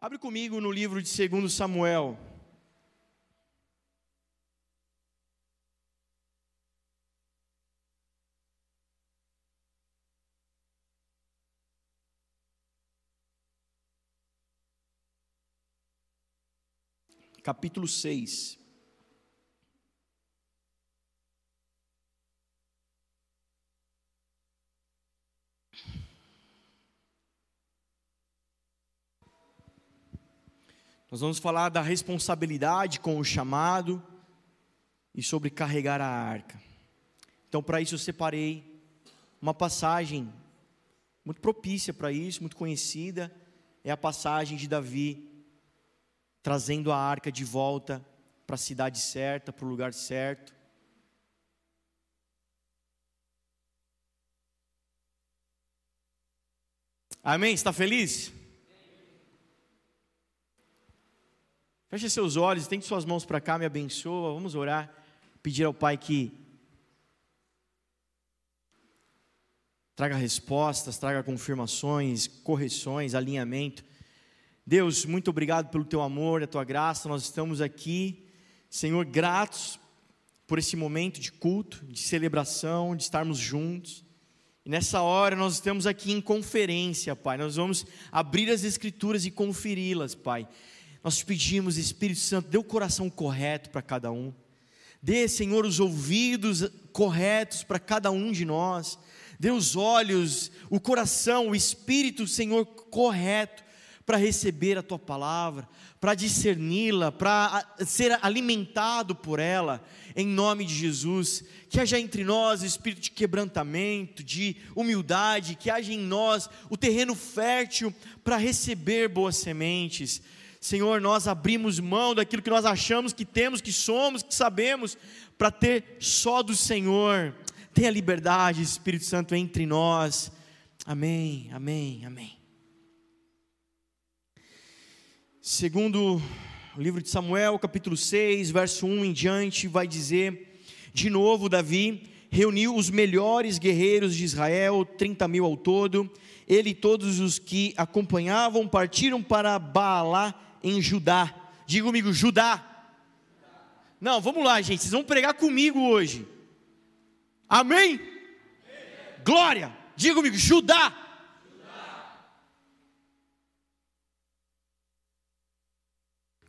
Abre comigo no livro de 2 Samuel. Capítulo 6. Nós vamos falar da responsabilidade com o chamado e sobre carregar a arca. Então, para isso, eu separei uma passagem muito propícia para isso, muito conhecida. É a passagem de Davi trazendo a arca de volta para a cidade certa, para o lugar certo. Amém? Está feliz? Feche seus olhos, tente suas mãos para cá, me abençoa. Vamos orar, pedir ao Pai que traga respostas, traga confirmações, correções, alinhamento. Deus, muito obrigado pelo teu amor, a tua graça. Nós estamos aqui, Senhor, gratos por esse momento de culto, de celebração, de estarmos juntos. E nessa hora nós estamos aqui em conferência, Pai. Nós vamos abrir as Escrituras e conferi-las, Pai. Nós pedimos, Espírito Santo, dê o coração correto para cada um. Dê, Senhor, os ouvidos corretos para cada um de nós. Dê os olhos, o coração, o espírito, Senhor, correto para receber a tua palavra, para discerni-la, para ser alimentado por ela, em nome de Jesus. Que haja entre nós espírito de quebrantamento, de humildade, que haja em nós o terreno fértil para receber boas sementes Senhor, nós abrimos mão daquilo que nós achamos que temos, que somos, que sabemos, para ter só do Senhor. Tenha liberdade, Espírito Santo, entre nós. Amém, amém, amém. Segundo o livro de Samuel, capítulo 6, verso 1 em diante, vai dizer: De novo, Davi reuniu os melhores guerreiros de Israel, 30 mil ao todo. Ele e todos os que acompanhavam partiram para Baalá em Judá. Diga comigo, Judá. Não, vamos lá, gente. Vocês vão pregar comigo hoje. Amém? Glória. Diga comigo. Judá.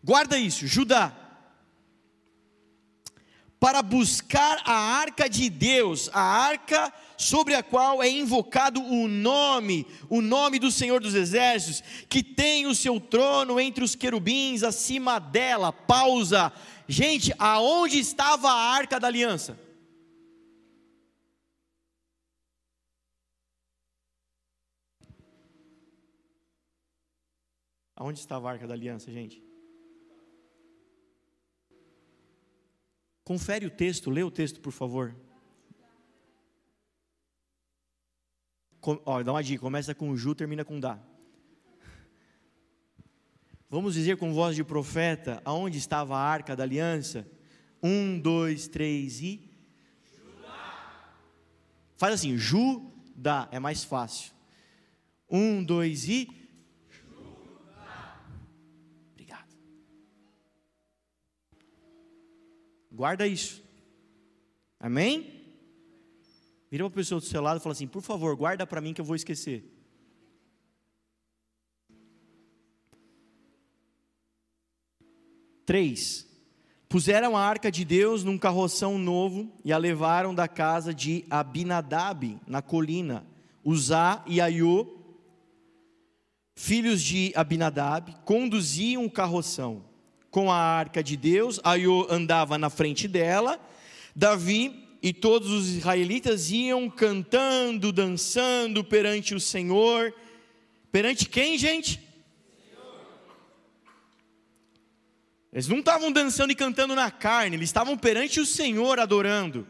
Guarda isso, Judá para buscar a arca de Deus, a arca sobre a qual é invocado o nome, o nome do Senhor dos Exércitos, que tem o seu trono entre os querubins, acima dela. Pausa. Gente, aonde estava a arca da aliança? Aonde estava a arca da aliança, gente? Confere o texto, lê o texto, por favor. Com, ó, dá uma dica, começa com Ju, termina com Dá. Vamos dizer com voz de profeta, aonde estava a arca da aliança? Um, dois, três e. Judá. Faz assim, Judá, é mais fácil. Um, dois e. Guarda isso. Amém? Vira uma pessoa do seu lado e fala assim: por favor, guarda para mim que eu vou esquecer. Três. Puseram a arca de Deus num carroção novo e a levaram da casa de Abinadab, na colina. Uzá e Aiô, filhos de Abinadab, conduziam o carroção com a arca de Deus, Aiô andava na frente dela, Davi e todos os israelitas iam cantando, dançando perante o Senhor. Perante quem, gente? Eles não estavam dançando e cantando na carne, eles estavam perante o Senhor adorando.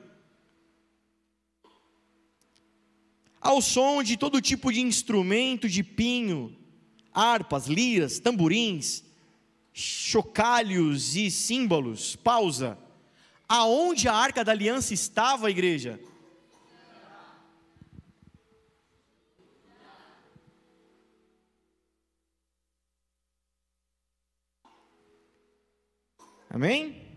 Ao som de todo tipo de instrumento de pinho, harpas, liras, tamborins, chocalhos e símbolos. Pausa. Aonde a arca da aliança estava, a igreja? Amém?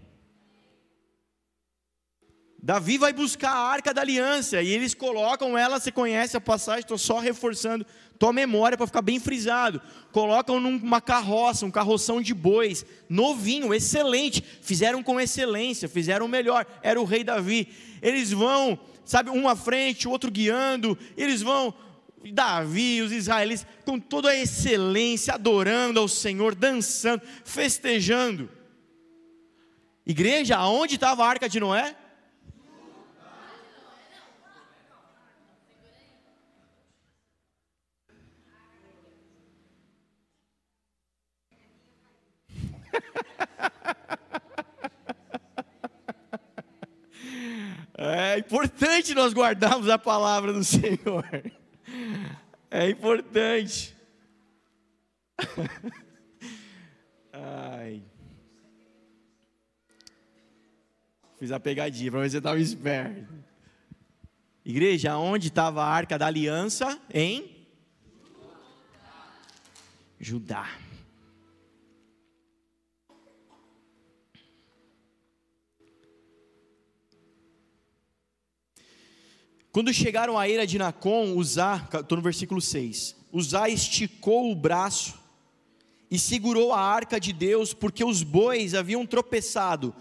Davi vai buscar a arca da aliança e eles colocam ela, você conhece a passagem, estou só reforçando tua memória para ficar bem frisado. Colocam numa carroça, um carroção de bois, novinho, excelente. Fizeram com excelência, fizeram melhor. Era o rei Davi. Eles vão, sabe, um à frente, o outro guiando. Eles vão, Davi, os israelitas, com toda a excelência, adorando ao Senhor, dançando, festejando. Igreja, aonde estava a arca de Noé? É importante nós guardarmos a palavra do Senhor. É importante. Ai. Fiz a pegadinha para você estava esperto. Igreja, onde estava a arca da aliança? Em Judá. Quando chegaram à eira de Nacon, Uzá, estou no versículo 6, Uzá esticou o braço e segurou a arca de Deus, porque os bois haviam tropeçado.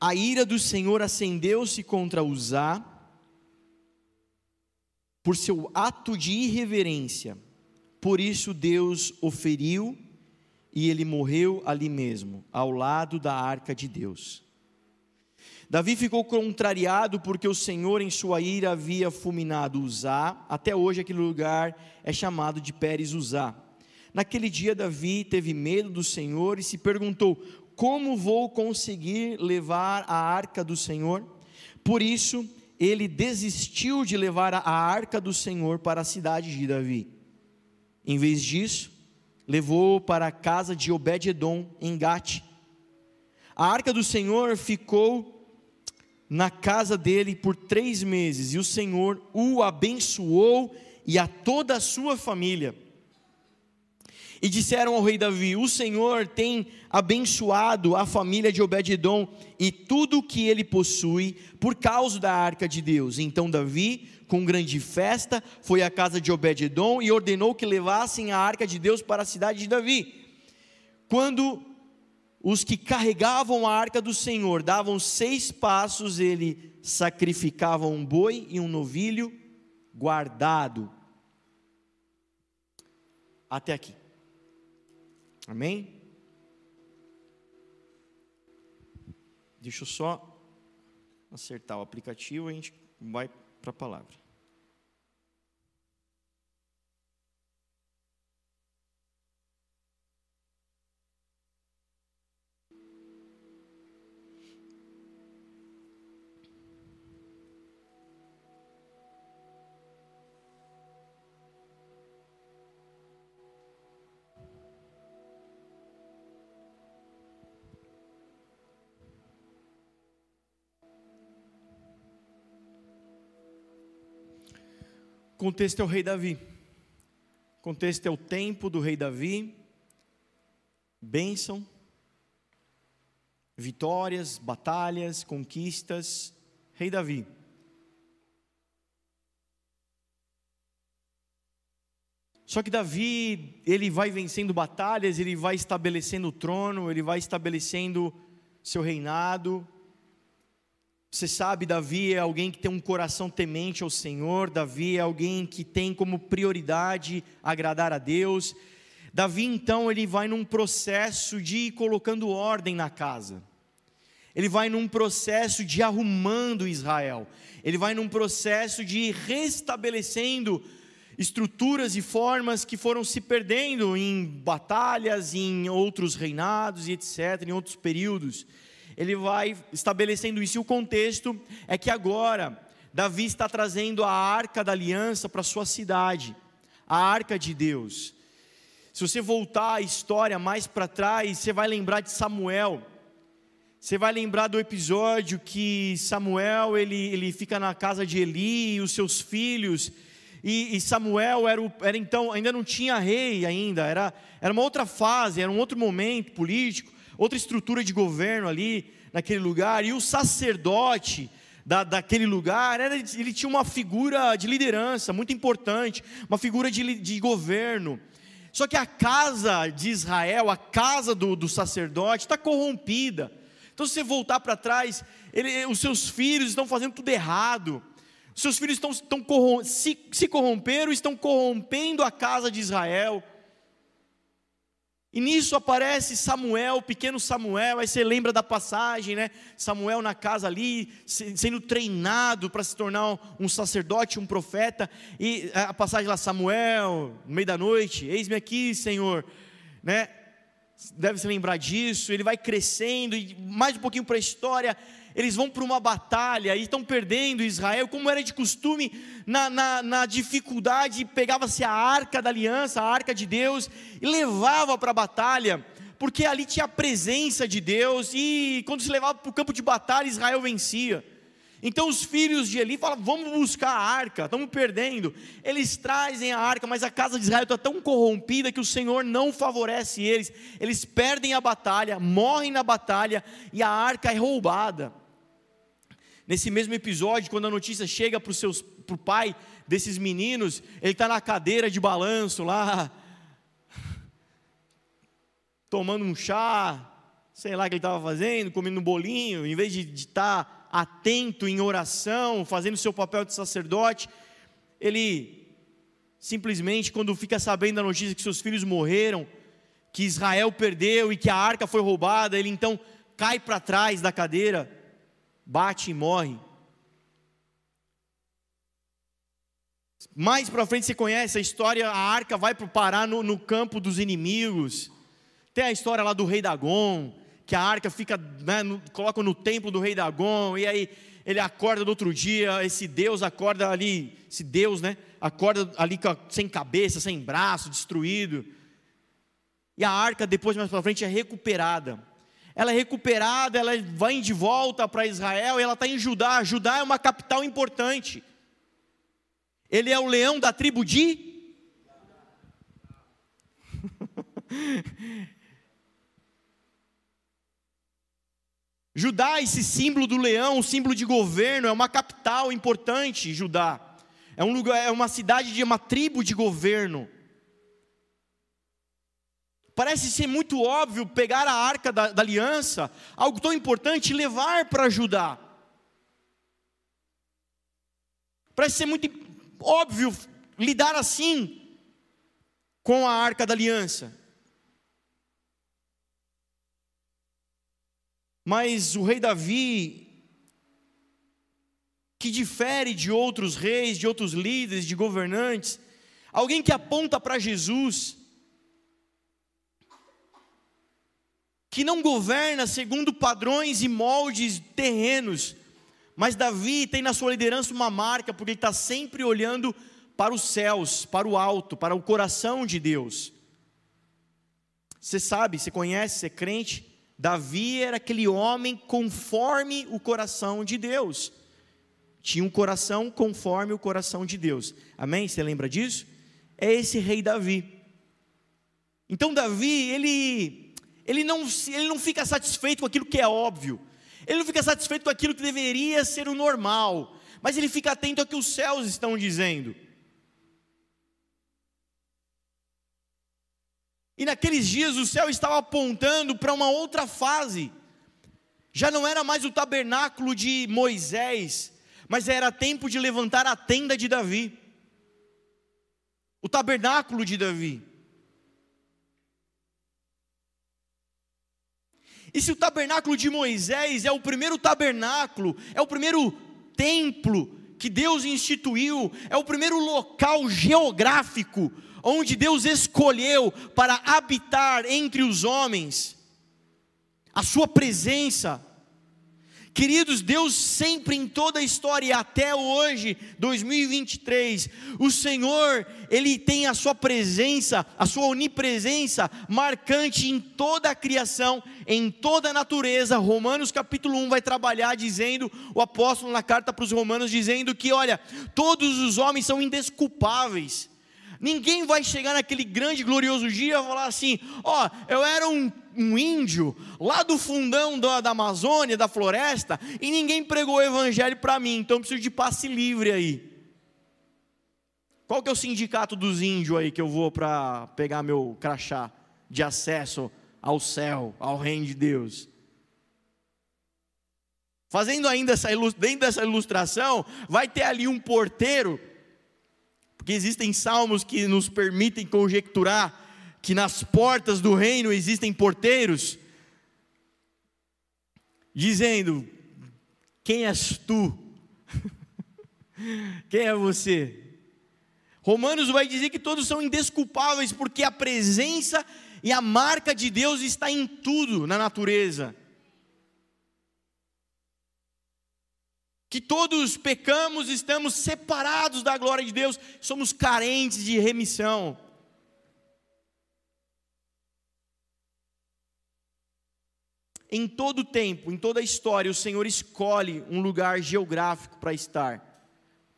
A ira do Senhor acendeu-se contra Uzá, por seu ato de irreverência. Por isso Deus o feriu e ele morreu ali mesmo, ao lado da arca de Deus. Davi ficou contrariado porque o Senhor, em sua ira, havia fulminado Uzá. Até hoje, aquele lugar é chamado de Pérez Uzá. Naquele dia, Davi teve medo do Senhor e se perguntou: Como vou conseguir levar a arca do Senhor? Por isso, ele desistiu de levar a arca do Senhor para a cidade de Davi. Em vez disso, levou para a casa de Obed-Edom, em Gate. A arca do Senhor ficou na casa dele por três meses, e o Senhor o abençoou e a toda a sua família. E disseram ao rei Davi: O Senhor tem abençoado a família de Obed-edom e tudo o que ele possui por causa da arca de Deus. Então Davi, com grande festa, foi à casa de Obed-edom e ordenou que levassem a arca de Deus para a cidade de Davi. Quando os que carregavam a arca do Senhor davam seis passos, ele sacrificava um boi e um novilho guardado. Até aqui. Amém? Deixa eu só acertar o aplicativo e a gente vai para a palavra. O contexto é o rei Davi. O contexto é o tempo do rei Davi. Bênção, vitórias, batalhas, conquistas. Rei Davi. Só que Davi, ele vai vencendo batalhas, ele vai estabelecendo o trono, ele vai estabelecendo seu reinado, você sabe, Davi é alguém que tem um coração temente ao Senhor, Davi é alguém que tem como prioridade agradar a Deus. Davi, então, ele vai num processo de ir colocando ordem na casa, ele vai num processo de arrumando Israel, ele vai num processo de restabelecendo estruturas e formas que foram se perdendo em batalhas, em outros reinados e etc., em outros períodos ele vai estabelecendo isso. E o contexto é que agora Davi está trazendo a arca da aliança para sua cidade, a arca de Deus. Se você voltar a história mais para trás, você vai lembrar de Samuel. Você vai lembrar do episódio que Samuel ele, ele fica na casa de Eli e os seus filhos. E, e Samuel era, o, era então ainda não tinha rei ainda, era, era uma outra fase, era um outro momento político outra estrutura de governo ali naquele lugar, e o sacerdote da, daquele lugar, era, ele tinha uma figura de liderança muito importante, uma figura de, de governo. Só que a casa de Israel, a casa do, do sacerdote, está corrompida. Então, se você voltar para trás, ele, os seus filhos estão fazendo tudo errado. Os seus filhos estão, estão se, se corromperam, estão corrompendo a casa de Israel. E nisso aparece Samuel, pequeno Samuel, aí você lembra da passagem, né? Samuel na casa ali, sendo treinado para se tornar um sacerdote, um profeta, e a passagem lá, Samuel, no meio da noite, eis-me aqui, Senhor, né? Deve se lembrar disso, ele vai crescendo, e mais um pouquinho para a história, eles vão para uma batalha e estão perdendo Israel, como era de costume, na, na, na dificuldade, pegava-se a arca da aliança, a arca de Deus, e levava para a batalha, porque ali tinha a presença de Deus, e quando se levava para o campo de batalha, Israel vencia. Então os filhos de Eli falam: vamos buscar a arca, estamos perdendo. Eles trazem a arca, mas a casa de Israel está tão corrompida que o Senhor não favorece eles. Eles perdem a batalha, morrem na batalha e a arca é roubada. Nesse mesmo episódio, quando a notícia chega para o pai desses meninos, ele está na cadeira de balanço lá, tomando um chá, sei lá o que ele estava fazendo, comendo um bolinho, em vez de estar tá atento em oração, fazendo seu papel de sacerdote, ele simplesmente, quando fica sabendo da notícia que seus filhos morreram, que Israel perdeu e que a arca foi roubada, ele então cai para trás da cadeira bate e morre. Mais para frente você conhece a história, a arca vai parar no, no campo dos inimigos. Tem a história lá do rei Dagon, que a arca fica, né, no, coloca no templo do rei Dagon, e aí ele acorda no outro dia, esse Deus acorda ali, esse Deus, né, acorda ali sem cabeça, sem braço, destruído. E a arca depois mais para frente é recuperada ela é recuperada, ela vai de volta para Israel, e ela está em Judá. Judá é uma capital importante. Ele é o leão da tribo de. Judá, esse símbolo do leão, símbolo de governo, é uma capital importante, Judá. É um lugar, é uma cidade de uma tribo de governo. Parece ser muito óbvio pegar a arca da, da aliança, algo tão importante, levar para Judá. Parece ser muito óbvio lidar assim com a arca da aliança. Mas o rei Davi, que difere de outros reis, de outros líderes, de governantes, alguém que aponta para Jesus, que não governa segundo padrões e moldes terrenos, mas Davi tem na sua liderança uma marca, porque ele está sempre olhando para os céus, para o alto, para o coração de Deus. Você sabe, você conhece, você é crente, Davi era aquele homem conforme o coração de Deus. Tinha um coração conforme o coração de Deus. Amém? Você lembra disso? É esse rei Davi. Então Davi, ele ele não, ele não fica satisfeito com aquilo que é óbvio, ele não fica satisfeito com aquilo que deveria ser o normal, mas ele fica atento ao que os céus estão dizendo. E naqueles dias o céu estava apontando para uma outra fase. Já não era mais o tabernáculo de Moisés, mas era tempo de levantar a tenda de Davi. O tabernáculo de Davi. E se o tabernáculo de Moisés é o primeiro tabernáculo, é o primeiro templo que Deus instituiu, é o primeiro local geográfico onde Deus escolheu para habitar entre os homens, a sua presença, Queridos, Deus sempre em toda a história até hoje, 2023, o Senhor, Ele tem a sua presença, a sua onipresença marcante em toda a criação, em toda a natureza. Romanos capítulo 1 vai trabalhar dizendo, o apóstolo na carta para os romanos dizendo que, olha, todos os homens são indesculpáveis. Ninguém vai chegar naquele grande glorioso dia e falar assim: ó, oh, eu era um, um, índio lá do fundão da, da, Amazônia, da floresta, e ninguém pregou o evangelho para mim, então eu preciso de passe livre aí. Qual que é o sindicato dos índios aí que eu vou para pegar meu crachá de acesso ao céu, ao reino de Deus? Fazendo ainda essa, dentro dessa ilustração, vai ter ali um porteiro porque existem salmos que nos permitem conjecturar que nas portas do reino existem porteiros, dizendo: Quem és tu? Quem é você? Romanos vai dizer que todos são indesculpáveis, porque a presença e a marca de Deus está em tudo na natureza. Que todos pecamos, estamos separados da glória de Deus, somos carentes de remissão. Em todo tempo, em toda a história, o Senhor escolhe um lugar geográfico para estar,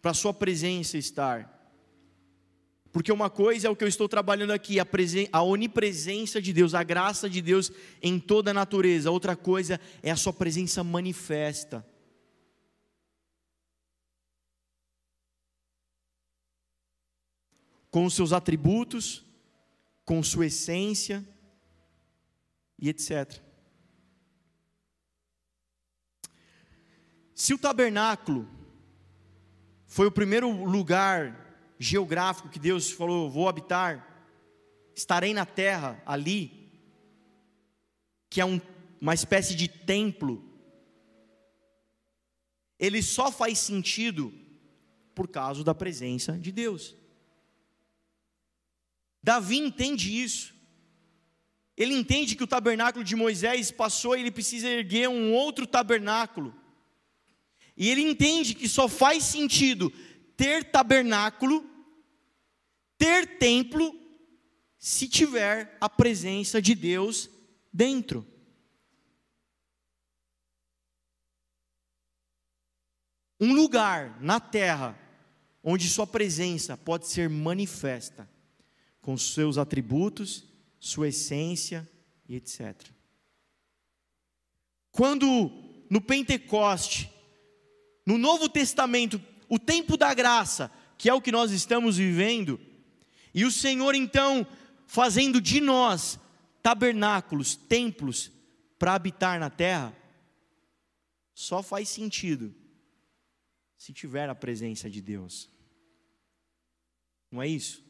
para Sua presença estar. Porque uma coisa é o que eu estou trabalhando aqui, a, a, onipresença de Deus, a graça de Deus em toda a natureza. Outra coisa é a Sua presença manifesta. Com os seus atributos, com sua essência e etc. Se o tabernáculo foi o primeiro lugar geográfico que Deus falou: vou habitar, estarei na terra ali, que é um, uma espécie de templo, ele só faz sentido por causa da presença de Deus. Davi entende isso. Ele entende que o tabernáculo de Moisés passou e ele precisa erguer um outro tabernáculo. E ele entende que só faz sentido ter tabernáculo, ter templo, se tiver a presença de Deus dentro. Um lugar na terra onde Sua presença pode ser manifesta com seus atributos, sua essência e etc. Quando no Pentecoste, no Novo Testamento, o tempo da graça, que é o que nós estamos vivendo, e o Senhor então fazendo de nós tabernáculos, templos para habitar na terra, só faz sentido se tiver a presença de Deus. Não é isso?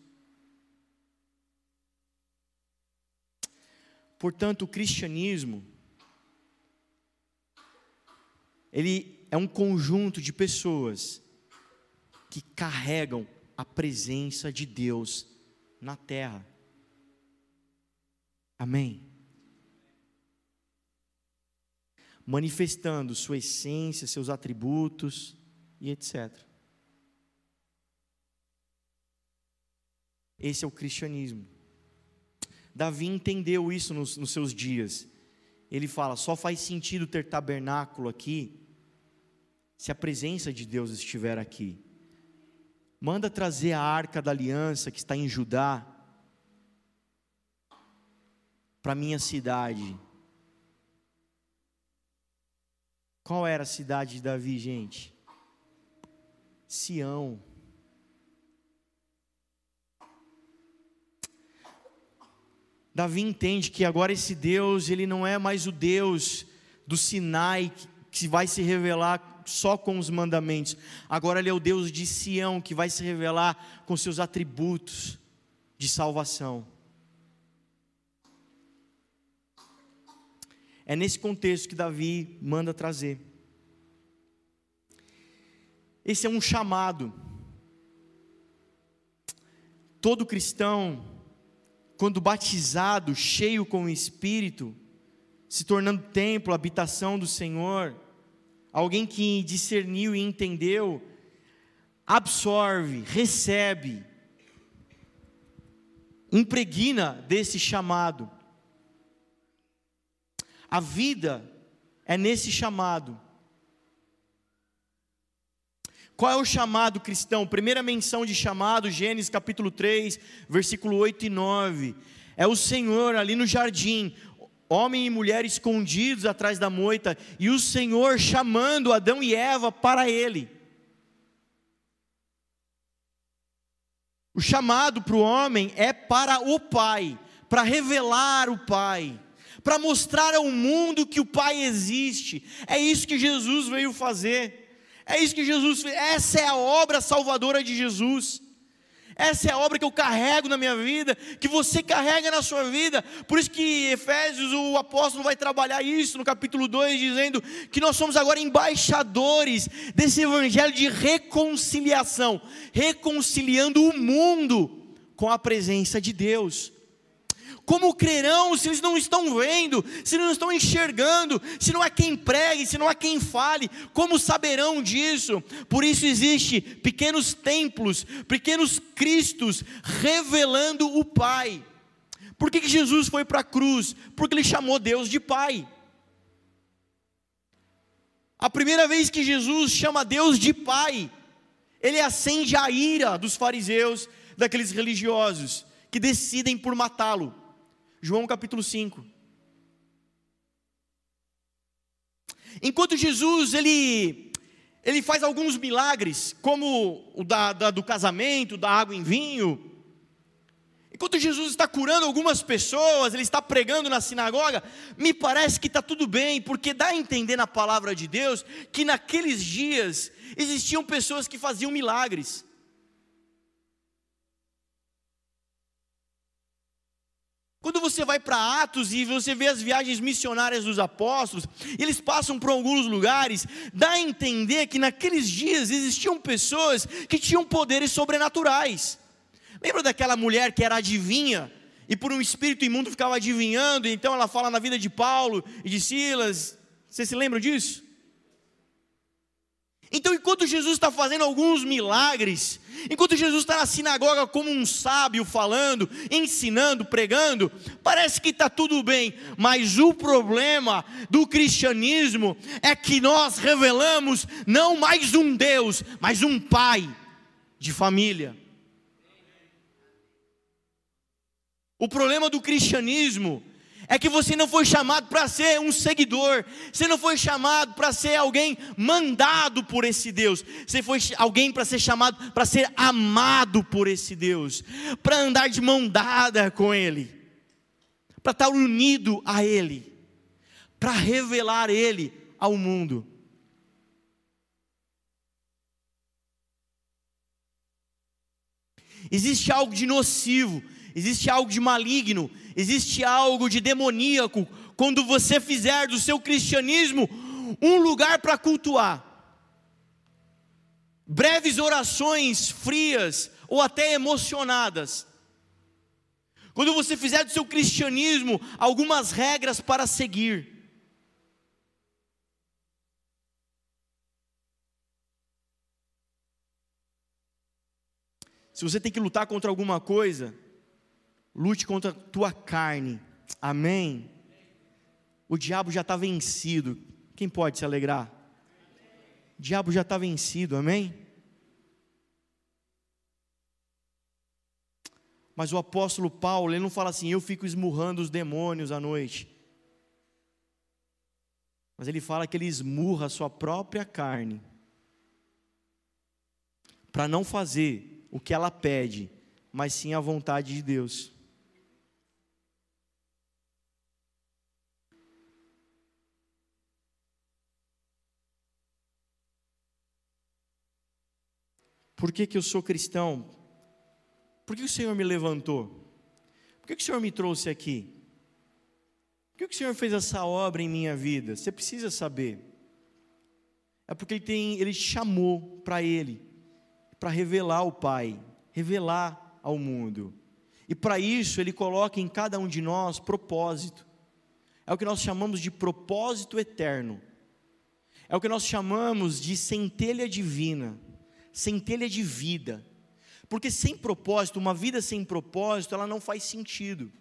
Portanto, o cristianismo ele é um conjunto de pessoas que carregam a presença de Deus na terra. Amém. Manifestando sua essência, seus atributos e etc. Esse é o cristianismo. Davi entendeu isso nos, nos seus dias. Ele fala: só faz sentido ter tabernáculo aqui se a presença de Deus estiver aqui. Manda trazer a arca da aliança que está em Judá para minha cidade. Qual era a cidade de Davi, gente? Sião. Davi entende que agora esse Deus, ele não é mais o Deus do Sinai que vai se revelar só com os mandamentos. Agora ele é o Deus de Sião que vai se revelar com seus atributos de salvação. É nesse contexto que Davi manda trazer. Esse é um chamado. Todo cristão quando batizado, cheio com o Espírito, se tornando templo, habitação do Senhor, alguém que discerniu e entendeu, absorve, recebe, impregna desse chamado. A vida é nesse chamado. Qual é o chamado cristão? Primeira menção de chamado, Gênesis capítulo 3, versículo 8 e 9. É o Senhor ali no jardim, homem e mulher escondidos atrás da moita, e o Senhor chamando Adão e Eva para ele. O chamado para o homem é para o Pai, para revelar o Pai, para mostrar ao mundo que o Pai existe. É isso que Jesus veio fazer. É isso que Jesus fez. Essa é a obra salvadora de Jesus. Essa é a obra que eu carrego na minha vida, que você carrega na sua vida. Por isso que Efésios, o apóstolo vai trabalhar isso no capítulo 2, dizendo que nós somos agora embaixadores desse evangelho de reconciliação, reconciliando o mundo com a presença de Deus. Como crerão se eles não estão vendo, se não estão enxergando, se não há quem pregue, se não há quem fale? Como saberão disso? Por isso existe pequenos templos, pequenos cristos revelando o Pai. Por que, que Jesus foi para a cruz? Porque ele chamou Deus de Pai. A primeira vez que Jesus chama Deus de Pai, ele acende a ira dos fariseus, daqueles religiosos que decidem por matá-lo. João capítulo 5. Enquanto Jesus ele, ele faz alguns milagres, como o da, da, do casamento, da água em vinho, enquanto Jesus está curando algumas pessoas, ele está pregando na sinagoga, me parece que está tudo bem, porque dá a entender na palavra de Deus que naqueles dias existiam pessoas que faziam milagres. Quando você vai para Atos e você vê as viagens missionárias dos apóstolos, eles passam por alguns lugares, dá a entender que naqueles dias existiam pessoas que tinham poderes sobrenaturais. Lembra daquela mulher que era adivinha e por um espírito imundo ficava adivinhando, então ela fala na vida de Paulo e de Silas. Você se lembra disso? Então, enquanto Jesus está fazendo alguns milagres, enquanto Jesus está na sinagoga como um sábio falando, ensinando, pregando, parece que está tudo bem, mas o problema do cristianismo é que nós revelamos não mais um Deus, mas um Pai de família. O problema do cristianismo é que você não foi chamado para ser um seguidor, você não foi chamado para ser alguém mandado por esse Deus, você foi alguém para ser chamado para ser amado por esse Deus, para andar de mão dada com Ele, para estar unido a Ele, para revelar Ele ao mundo. Existe algo de nocivo existe algo de maligno, existe algo de demoníaco quando você fizer do seu cristianismo um lugar para cultuar. Breves orações frias ou até emocionadas. Quando você fizer do seu cristianismo algumas regras para seguir. Se você tem que lutar contra alguma coisa, lute contra a tua carne. Amém? O diabo já está vencido. Quem pode se alegrar? O diabo já está vencido, amém? Mas o apóstolo Paulo, ele não fala assim, eu fico esmurrando os demônios à noite. Mas ele fala que ele esmurra a sua própria carne, para não fazer o que ela pede, mas sim a vontade de Deus. Por que, que eu sou cristão? Por que o Senhor me levantou? Por que, que o Senhor me trouxe aqui? Por que, que o Senhor fez essa obra em minha vida? Você precisa saber. É porque Ele, tem, ele chamou para Ele, para revelar o Pai, revelar ao mundo. E para isso Ele coloca em cada um de nós propósito. É o que nós chamamos de propósito eterno. É o que nós chamamos de centelha divina centelha de vida. Porque sem propósito, uma vida sem propósito, ela não faz sentido.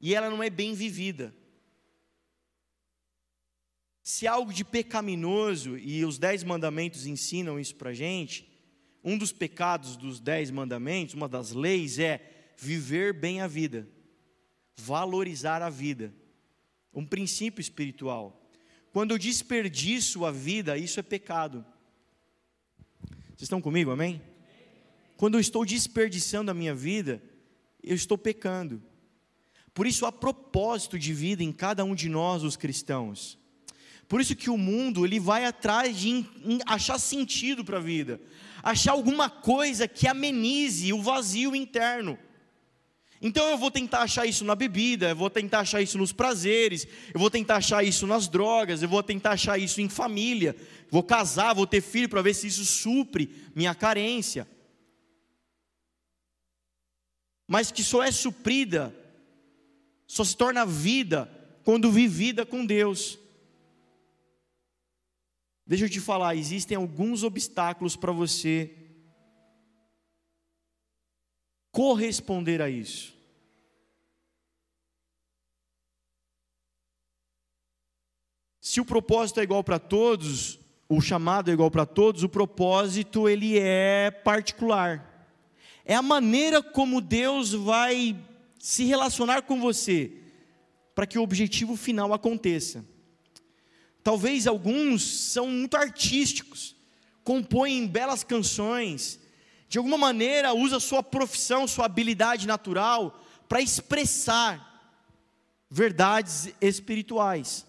E ela não é bem vivida. Se algo de pecaminoso, e os dez mandamentos ensinam isso para gente, um dos pecados dos dez mandamentos, uma das leis é viver bem a vida, valorizar a vida, um princípio espiritual. Quando eu desperdiço a vida, isso é pecado. Vocês estão comigo, amém? Quando eu estou desperdiçando a minha vida, eu estou pecando. Por isso há propósito de vida em cada um de nós, os cristãos. Por isso que o mundo ele vai atrás de achar sentido para a vida, achar alguma coisa que amenize o vazio interno. Então eu vou tentar achar isso na bebida, eu vou tentar achar isso nos prazeres, eu vou tentar achar isso nas drogas, eu vou tentar achar isso em família, vou casar, vou ter filho para ver se isso supre minha carência. Mas que só é suprida, só se torna vida quando vivida com Deus. Deixa eu te falar, existem alguns obstáculos para você corresponder a isso. Se o propósito é igual para todos, o chamado é igual para todos, o propósito ele é particular. É a maneira como Deus vai se relacionar com você para que o objetivo final aconteça. Talvez alguns são muito artísticos, compõem belas canções, de alguma maneira usa sua profissão, sua habilidade natural para expressar verdades espirituais.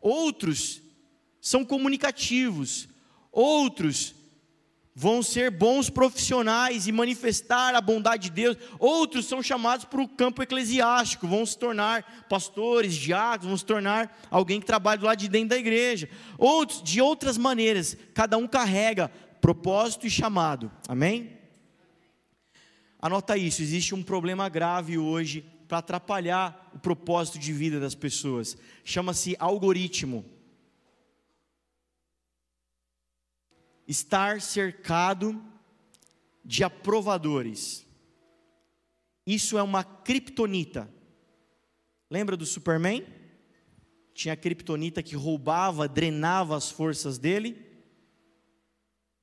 Outros são comunicativos, outros vão ser bons profissionais e manifestar a bondade de Deus. Outros são chamados para o campo eclesiástico, vão se tornar pastores, diáconos, vão se tornar alguém que trabalha do lado de dentro da igreja. Outros, de outras maneiras, cada um carrega propósito e chamado. Amém? Anota isso, existe um problema grave hoje para atrapalhar o propósito de vida das pessoas. Chama-se algoritmo. estar cercado de aprovadores. Isso é uma criptonita. Lembra do Superman? Tinha a criptonita que roubava, drenava as forças dele.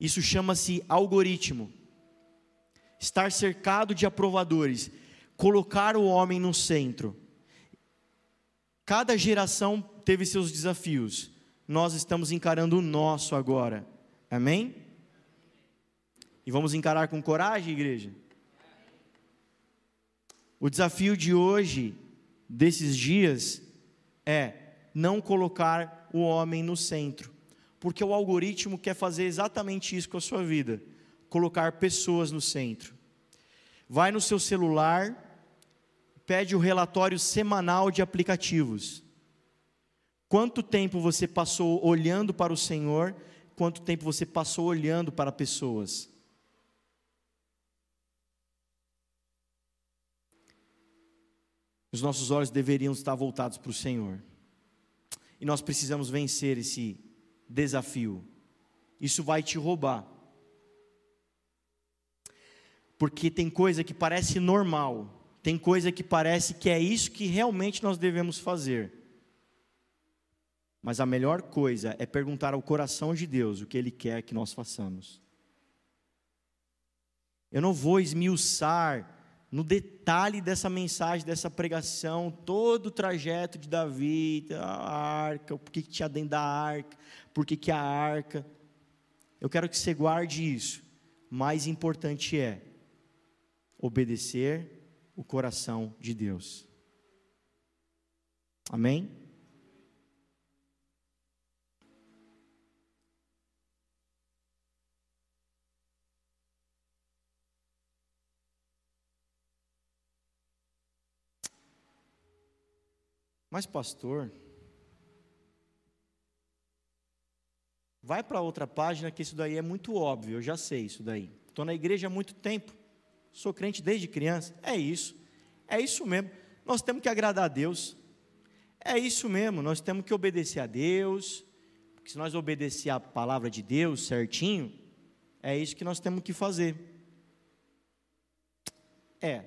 Isso chama-se algoritmo. Estar cercado de aprovadores, colocar o homem no centro. Cada geração teve seus desafios. Nós estamos encarando o nosso agora. Amém? E vamos encarar com coragem, igreja? O desafio de hoje, desses dias, é não colocar o homem no centro, porque o algoritmo quer fazer exatamente isso com a sua vida colocar pessoas no centro. Vai no seu celular, pede o relatório semanal de aplicativos. Quanto tempo você passou olhando para o Senhor quanto tempo você passou olhando para pessoas. Os nossos olhos deveriam estar voltados para o Senhor. E nós precisamos vencer esse desafio. Isso vai te roubar. Porque tem coisa que parece normal, tem coisa que parece que é isso que realmente nós devemos fazer. Mas a melhor coisa é perguntar ao coração de Deus o que Ele quer que nós façamos. Eu não vou esmiuçar no detalhe dessa mensagem, dessa pregação, todo o trajeto de Davi, a arca, por que tinha dentro da arca, por que, que a arca. Eu quero que você guarde isso. Mais importante é obedecer o coração de Deus. Amém? Mas, pastor, vai para outra página que isso daí é muito óbvio, eu já sei isso daí. Estou na igreja há muito tempo, sou crente desde criança. É isso, é isso mesmo. Nós temos que agradar a Deus. É isso mesmo, nós temos que obedecer a Deus, porque se nós obedecer a palavra de Deus certinho, é isso que nós temos que fazer. É.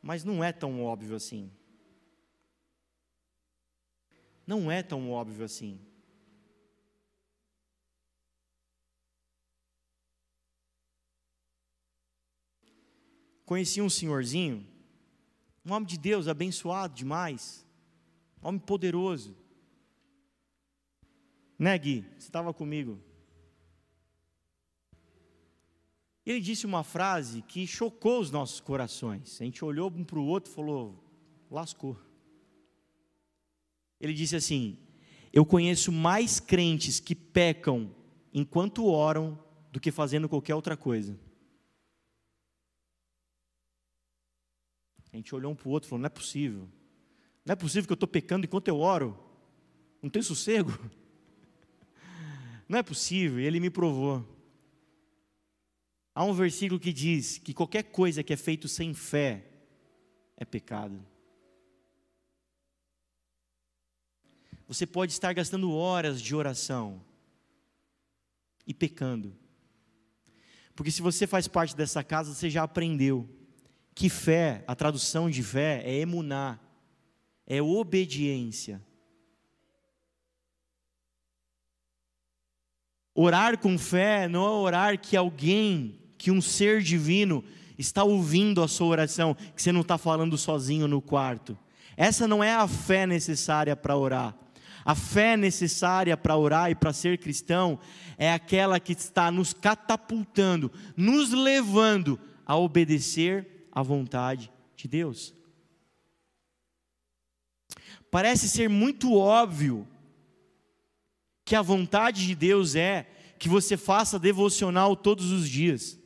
Mas não é tão óbvio assim. Não é tão óbvio assim. Conheci um senhorzinho, um homem de Deus, abençoado demais, um homem poderoso. Né, Gui? Você estava comigo. Ele disse uma frase que chocou os nossos corações. A gente olhou um para o outro e falou: lascou. Ele disse assim: Eu conheço mais crentes que pecam enquanto oram do que fazendo qualquer outra coisa. A gente olhou um para o outro e falou: Não é possível. Não é possível que eu estou pecando enquanto eu oro. Não tem sossego. Não é possível. E ele me provou. Há um versículo que diz que qualquer coisa que é feito sem fé é pecado. Você pode estar gastando horas de oração e pecando. Porque se você faz parte dessa casa, você já aprendeu que fé, a tradução de fé é emuná, é obediência. Orar com fé não é orar que alguém que um ser divino está ouvindo a sua oração, que você não está falando sozinho no quarto. Essa não é a fé necessária para orar. A fé necessária para orar e para ser cristão é aquela que está nos catapultando, nos levando a obedecer à vontade de Deus. Parece ser muito óbvio que a vontade de Deus é que você faça devocional todos os dias.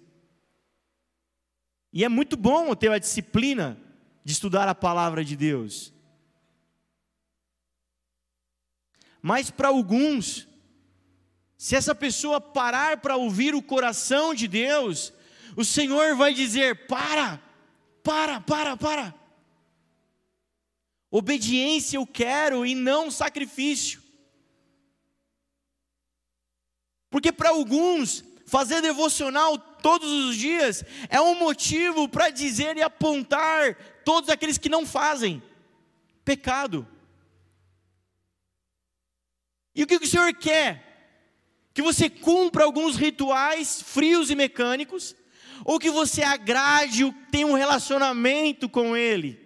E é muito bom ter a disciplina de estudar a palavra de Deus. Mas para alguns, se essa pessoa parar para ouvir o coração de Deus, o Senhor vai dizer: para, para, para, para. Obediência eu quero e não sacrifício. Porque para alguns, fazer devocional todos os dias é um motivo para dizer e apontar todos aqueles que não fazem pecado. E o que o Senhor quer? Que você cumpra alguns rituais frios e mecânicos, ou que você agrade, tenha um relacionamento com Ele.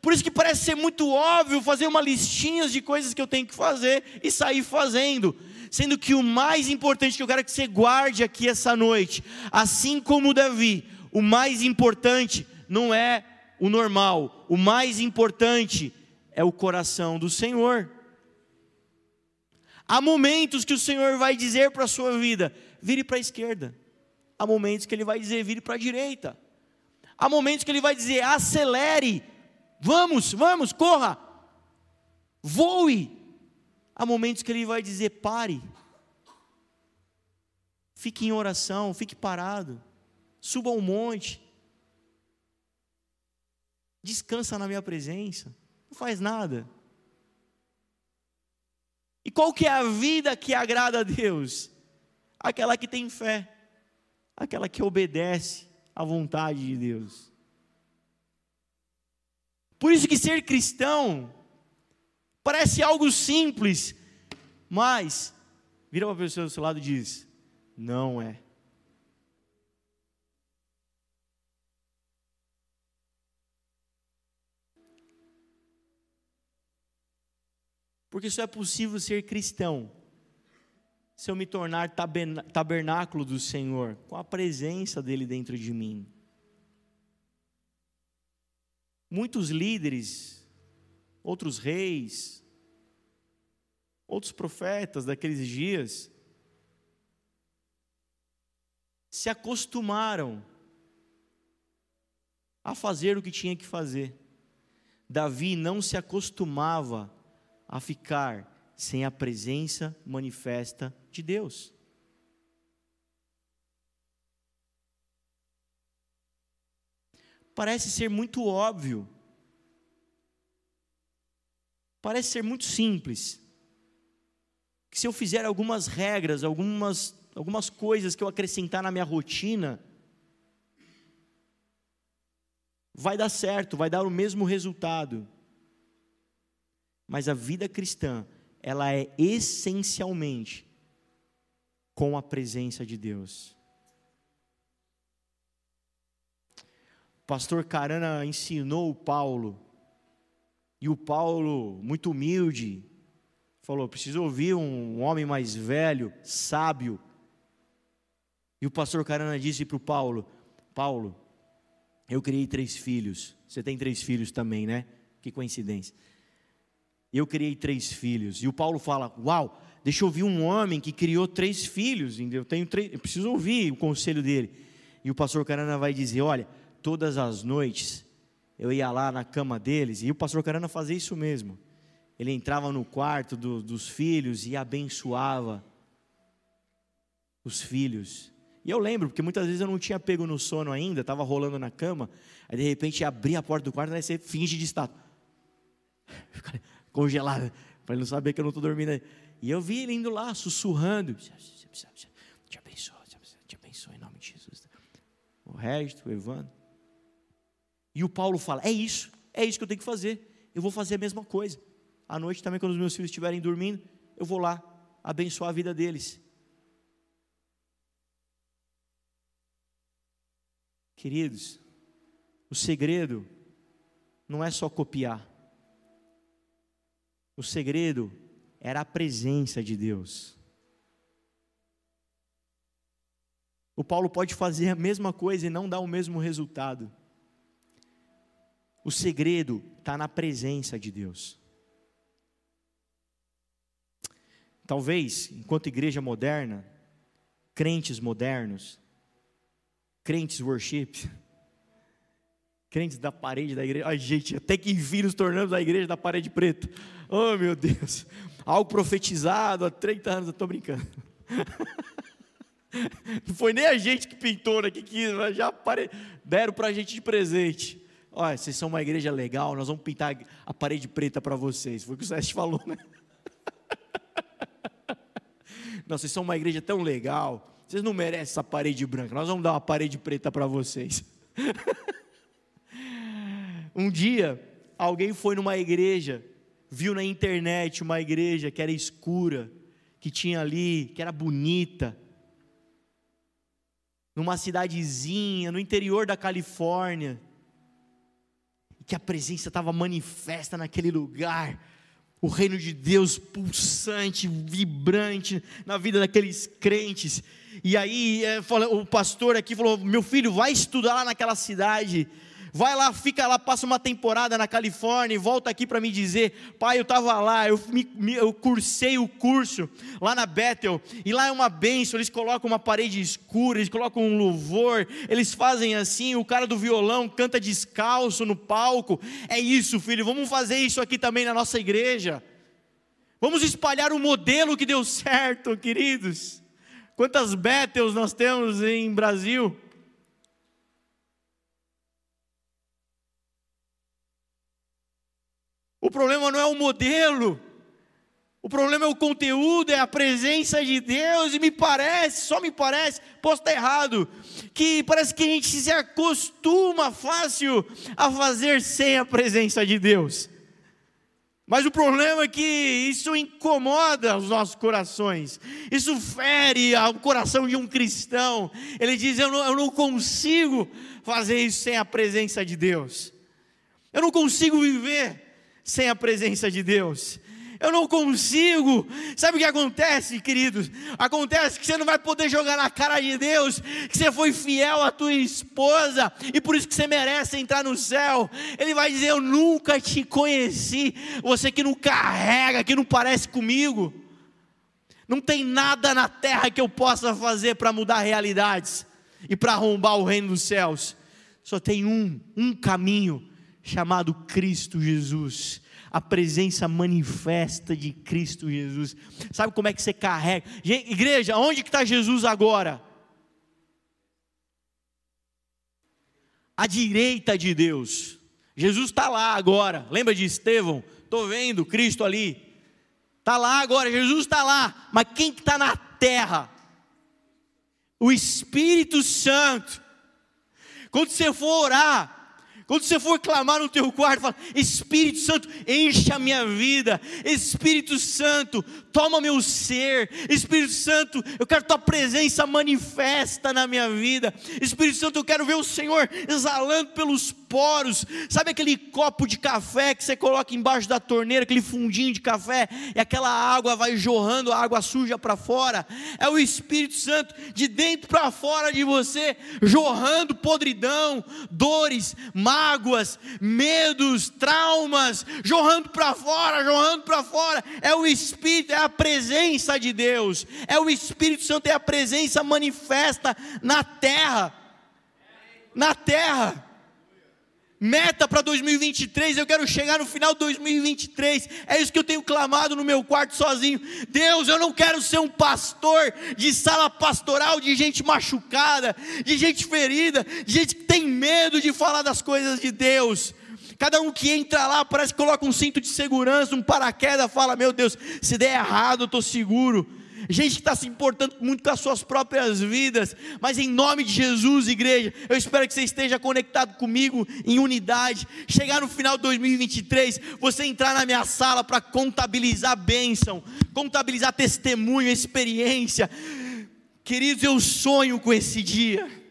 Por isso que parece ser muito óbvio fazer uma listinha de coisas que eu tenho que fazer e sair fazendo sendo que o mais importante que eu quero que você guarde aqui essa noite, assim como Davi, o mais importante não é o normal, o mais importante é o coração do Senhor. Há momentos que o Senhor vai dizer para a sua vida: vire para a esquerda. Há momentos que Ele vai dizer: vire para a direita. Há momentos que Ele vai dizer: acelere, vamos, vamos, corra, voe. Há momentos que ele vai dizer: pare, fique em oração, fique parado, suba ao monte, descansa na minha presença, não faz nada. E qual que é a vida que agrada a Deus? Aquela que tem fé, aquela que obedece à vontade de Deus. Por isso que ser cristão Parece algo simples, mas vira para a pessoa do seu lado e diz: não é. Porque só é possível ser cristão se eu me tornar tabernáculo do Senhor, com a presença dEle dentro de mim. Muitos líderes outros reis, outros profetas daqueles dias, se acostumaram a fazer o que tinha que fazer. Davi não se acostumava a ficar sem a presença manifesta de Deus. Parece ser muito óbvio parece ser muito simples. Que se eu fizer algumas regras, algumas, algumas coisas que eu acrescentar na minha rotina, vai dar certo, vai dar o mesmo resultado. mas a vida cristã, ela é essencialmente com a presença de Deus. O pastor Carana ensinou o Paulo, e o Paulo, muito humilde, falou: preciso ouvir um homem mais velho, sábio. E o pastor Carana disse para o Paulo: Paulo, eu criei três filhos. Você tem três filhos também, né? Que coincidência. Eu criei três filhos. E o Paulo fala: Uau, deixa eu ouvir um homem que criou três filhos. Eu tenho três, eu preciso ouvir o conselho dele. E o pastor Carana vai dizer: Olha, todas as noites eu ia lá na cama deles, e o pastor Carana fazia isso mesmo. Ele entrava no quarto do, dos filhos e abençoava os filhos. E eu lembro, porque muitas vezes eu não tinha pego no sono ainda, estava rolando na cama, aí de repente abri a porta do quarto, aí você finge de estátua. Congelado, para ele não saber que eu não estou dormindo. E eu vi ele indo lá, sussurrando. Te abençoe, te abençoe em nome de Jesus. O resto, o Evandro. E o Paulo fala: é isso, é isso que eu tenho que fazer. Eu vou fazer a mesma coisa. À noite também, quando os meus filhos estiverem dormindo, eu vou lá abençoar a vida deles. Queridos, o segredo não é só copiar. O segredo era a presença de Deus. O Paulo pode fazer a mesma coisa e não dar o mesmo resultado. O segredo está na presença de Deus. Talvez, enquanto igreja moderna, crentes modernos, crentes worship, crentes da parede da igreja. Ai, gente, até que enfim nos tornamos a igreja da parede preta. Oh, meu Deus. Algo profetizado há 30 anos, eu estou brincando. Não foi nem a gente que pintou, né, que quis, já deram para a gente de presente. Olha, vocês são uma igreja legal, nós vamos pintar a parede preta para vocês. Foi o que o Sérgio falou, né? Não, vocês são uma igreja tão legal, vocês não merecem essa parede branca, nós vamos dar uma parede preta para vocês. Um dia, alguém foi numa igreja, viu na internet uma igreja que era escura, que tinha ali, que era bonita, numa cidadezinha, no interior da Califórnia, que a presença estava manifesta naquele lugar, o reino de Deus pulsante, vibrante na vida daqueles crentes. E aí é, o pastor aqui falou: Meu filho, vai estudar lá naquela cidade vai lá, fica lá, passa uma temporada na Califórnia e volta aqui para me dizer, pai, eu estava lá, eu, me, eu cursei o curso lá na Bethel, e lá é uma benção, eles colocam uma parede escura, eles colocam um louvor, eles fazem assim, o cara do violão canta descalço no palco, é isso filho, vamos fazer isso aqui também na nossa igreja, vamos espalhar o modelo que deu certo, queridos, quantas Bethels nós temos em Brasil, O problema não é o modelo. O problema é o conteúdo, é a presença de Deus, e me parece, só me parece, posso estar errado, que parece que a gente se acostuma fácil a fazer sem a presença de Deus. Mas o problema é que isso incomoda os nossos corações, isso fere o coração de um cristão. Ele diz: eu não, eu não consigo fazer isso sem a presença de Deus, eu não consigo viver sem a presença de Deus. Eu não consigo. Sabe o que acontece, queridos? Acontece que você não vai poder jogar na cara de Deus que você foi fiel à tua esposa e por isso que você merece entrar no céu. Ele vai dizer: Eu nunca te conheci. Você que não carrega, que não parece comigo. Não tem nada na terra que eu possa fazer para mudar realidades e para arrombar o reino dos céus. Só tem um, um caminho chamado Cristo Jesus. A presença manifesta de Cristo Jesus. Sabe como é que você carrega? Igreja, onde que está Jesus agora? À direita de Deus. Jesus está lá agora. Lembra de Estevão? Estou vendo Cristo ali. Está lá agora, Jesus está lá. Mas quem está na terra? O Espírito Santo. Quando você for orar, Quando você for clamar no teu quarto, fala: Espírito Santo, enche a minha vida. Espírito Santo, toma meu ser. Espírito Santo, eu quero tua presença manifesta na minha vida. Espírito Santo, eu quero ver o Senhor exalando pelos poros. Sabe aquele copo de café que você coloca embaixo da torneira, aquele fundinho de café, e aquela água vai jorrando, a água suja para fora? É o Espírito Santo de dentro para fora de você, jorrando podridão, dores, mágoas mágoas, medos, traumas, jorrando para fora, jorrando para fora. É o Espírito, é a presença de Deus, é o Espírito Santo, é a presença manifesta na terra. Na terra. Meta para 2023, eu quero chegar no final de 2023. É isso que eu tenho clamado no meu quarto sozinho. Deus, eu não quero ser um pastor de sala pastoral de gente machucada, de gente ferida, de gente que tem medo de falar das coisas de Deus. Cada um que entra lá parece que coloca um cinto de segurança, um paraquedas, fala: Meu Deus, se der errado, eu estou seguro gente que está se importando muito com as suas próprias vidas, mas em nome de Jesus, igreja, eu espero que você esteja conectado comigo em unidade. Chegar no final de 2023, você entrar na minha sala para contabilizar bênção, contabilizar testemunho, experiência. Queridos, eu sonho com esse dia.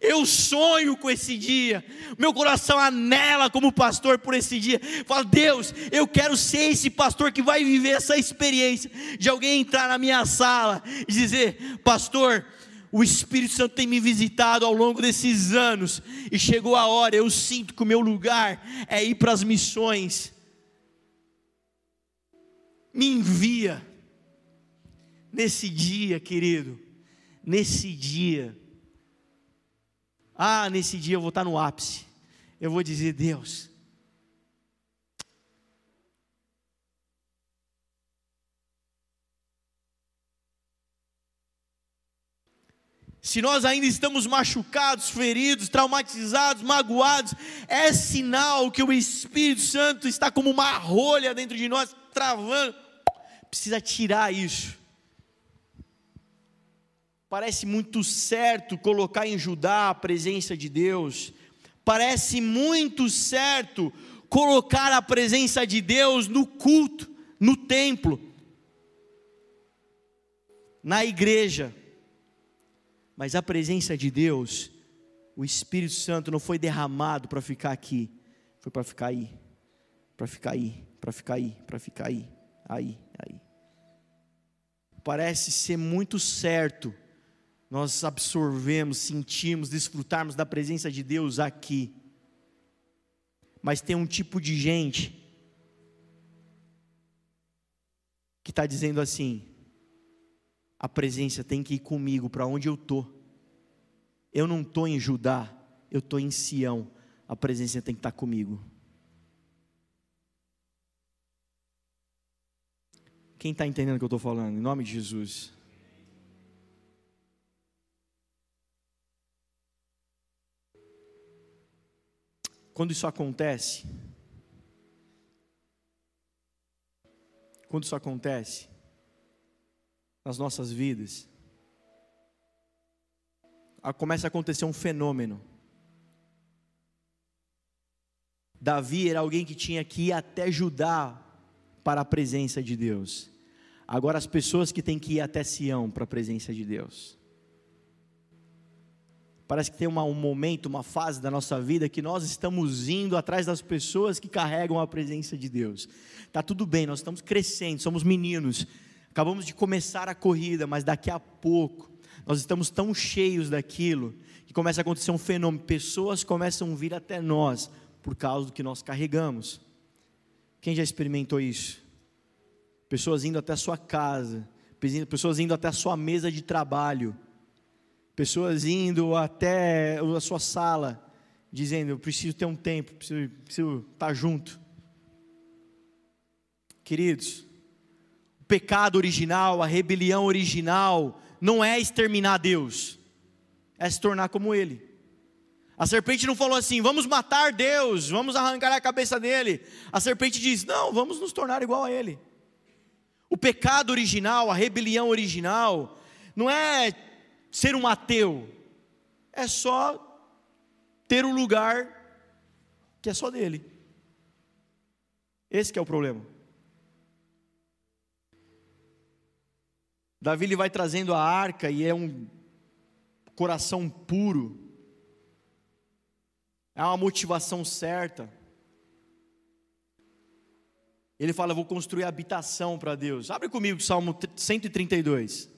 Eu sonho com esse dia, meu coração anela como pastor por esse dia. Fala, Deus, eu quero ser esse pastor que vai viver essa experiência de alguém entrar na minha sala e dizer: Pastor, o Espírito Santo tem me visitado ao longo desses anos e chegou a hora, eu sinto que o meu lugar é ir para as missões. Me envia nesse dia, querido, nesse dia ah, nesse dia eu vou estar no ápice. Eu vou dizer, Deus, Se nós ainda estamos machucados, feridos, traumatizados, magoados, é sinal que o Espírito Santo está como uma rolha dentro de nós, travando. Precisa tirar isso. Parece muito certo colocar em Judá a presença de Deus. Parece muito certo colocar a presença de Deus no culto, no templo, na igreja. Mas a presença de Deus, o Espírito Santo não foi derramado para ficar aqui, foi para ficar aí, para ficar aí, para ficar aí, para ficar aí, aí, aí. Parece ser muito certo nós absorvemos, sentimos, desfrutarmos da presença de Deus aqui. Mas tem um tipo de gente que está dizendo assim: a presença tem que ir comigo para onde eu estou. Eu não estou em Judá, eu estou em Sião, a presença tem que estar tá comigo. Quem está entendendo o que eu estou falando? Em nome de Jesus. Quando isso acontece, quando isso acontece nas nossas vidas, começa a acontecer um fenômeno. Davi era alguém que tinha que ir até Judá para a presença de Deus. Agora as pessoas que têm que ir até Sião para a presença de Deus. Parece que tem uma, um momento, uma fase da nossa vida que nós estamos indo atrás das pessoas que carregam a presença de Deus. Tá tudo bem, nós estamos crescendo, somos meninos. Acabamos de começar a corrida, mas daqui a pouco nós estamos tão cheios daquilo que começa a acontecer um fenômeno. Pessoas começam a vir até nós por causa do que nós carregamos. Quem já experimentou isso? Pessoas indo até a sua casa, pessoas indo até a sua mesa de trabalho pessoas indo até a sua sala, dizendo: Eu preciso ter um tempo, preciso, preciso estar junto. Queridos, o pecado original, a rebelião original, não é exterminar Deus, é se tornar como Ele. A serpente não falou assim: vamos matar Deus, vamos arrancar a cabeça dele. A serpente diz: não, vamos nos tornar igual a Ele. O pecado original, a rebelião original, não é ser um ateu é só ter um lugar que é só dele. Esse é o problema. Davi ele vai trazendo a arca e é um coração puro. É uma motivação certa. Ele fala: Vou construir habitação para Deus. Abre comigo o Salmo 132.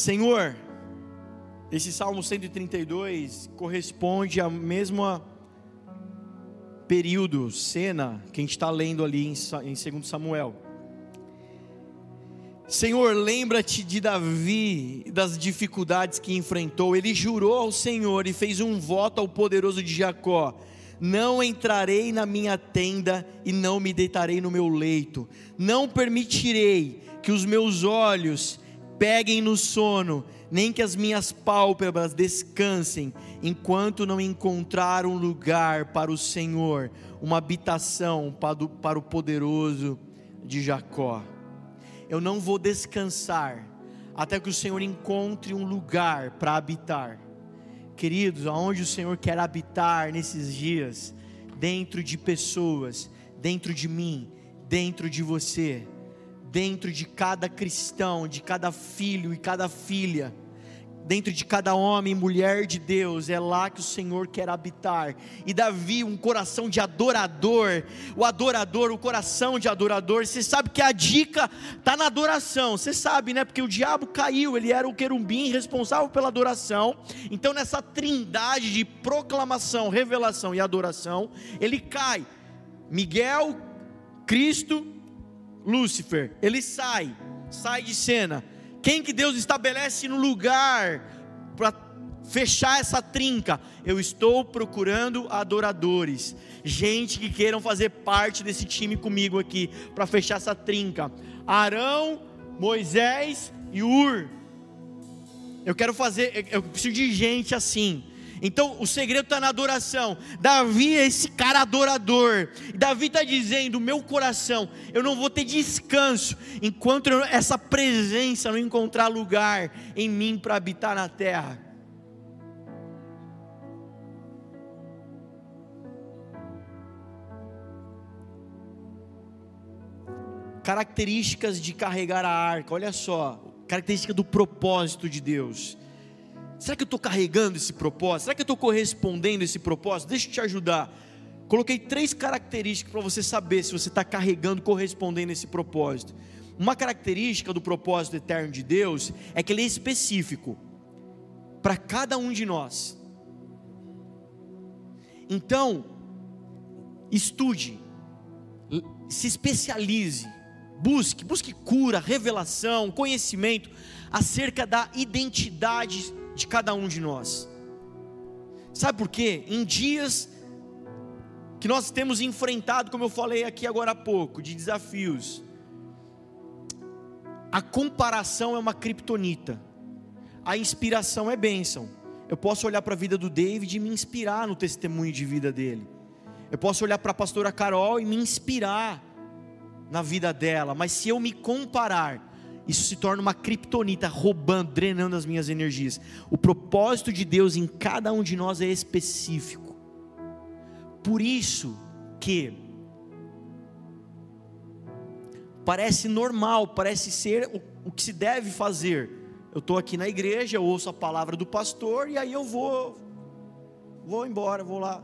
Senhor, esse Salmo 132 corresponde ao mesmo período, cena, que a gente está lendo ali em 2 Samuel. Senhor, lembra-te de Davi, das dificuldades que enfrentou. Ele jurou ao Senhor e fez um voto ao poderoso de Jacó: Não entrarei na minha tenda e não me deitarei no meu leito. Não permitirei que os meus olhos peguem no sono, nem que as minhas pálpebras descansem, enquanto não encontrar um lugar para o Senhor, uma habitação para o poderoso de Jacó. Eu não vou descansar até que o Senhor encontre um lugar para habitar. Queridos, aonde o Senhor quer habitar nesses dias, dentro de pessoas, dentro de mim, dentro de você dentro de cada cristão, de cada filho e cada filha, dentro de cada homem e mulher de Deus, é lá que o Senhor quer habitar. E Davi, um coração de adorador, o adorador, o coração de adorador, você sabe que a dica está na adoração, você sabe, né? Porque o diabo caiu, ele era o querubim responsável pela adoração. Então, nessa trindade de proclamação, revelação e adoração, ele cai. Miguel, Cristo Lúcifer, ele sai, sai de cena. Quem que Deus estabelece no lugar para fechar essa trinca? Eu estou procurando adoradores, gente que queiram fazer parte desse time comigo aqui para fechar essa trinca. Arão, Moisés e Ur. Eu quero fazer, eu preciso de gente assim. Então o segredo está na adoração. Davi é esse cara adorador. Davi está dizendo: meu coração, eu não vou ter descanso enquanto essa presença não encontrar lugar em mim para habitar na terra. Características de carregar a arca, olha só, característica do propósito de Deus. Será que eu estou carregando esse propósito? Será que eu estou correspondendo esse propósito? Deixa eu te ajudar. Coloquei três características para você saber se você está carregando, correspondendo esse propósito. Uma característica do propósito eterno de Deus é que ele é específico para cada um de nós. Então, estude, se especialize, busque, busque cura, revelação, conhecimento acerca da identidade de cada um de nós. Sabe por quê? Em dias que nós temos enfrentado, como eu falei aqui agora há pouco, de desafios, a comparação é uma criptonita, a inspiração é bênção. Eu posso olhar para a vida do David e me inspirar no testemunho de vida dele. Eu posso olhar para a pastora Carol e me inspirar na vida dela, mas se eu me comparar, isso se torna uma criptonita, roubando, drenando as minhas energias. O propósito de Deus em cada um de nós é específico. Por isso que parece normal, parece ser o, o que se deve fazer. Eu estou aqui na igreja, eu ouço a palavra do pastor e aí eu vou, vou embora, vou lá,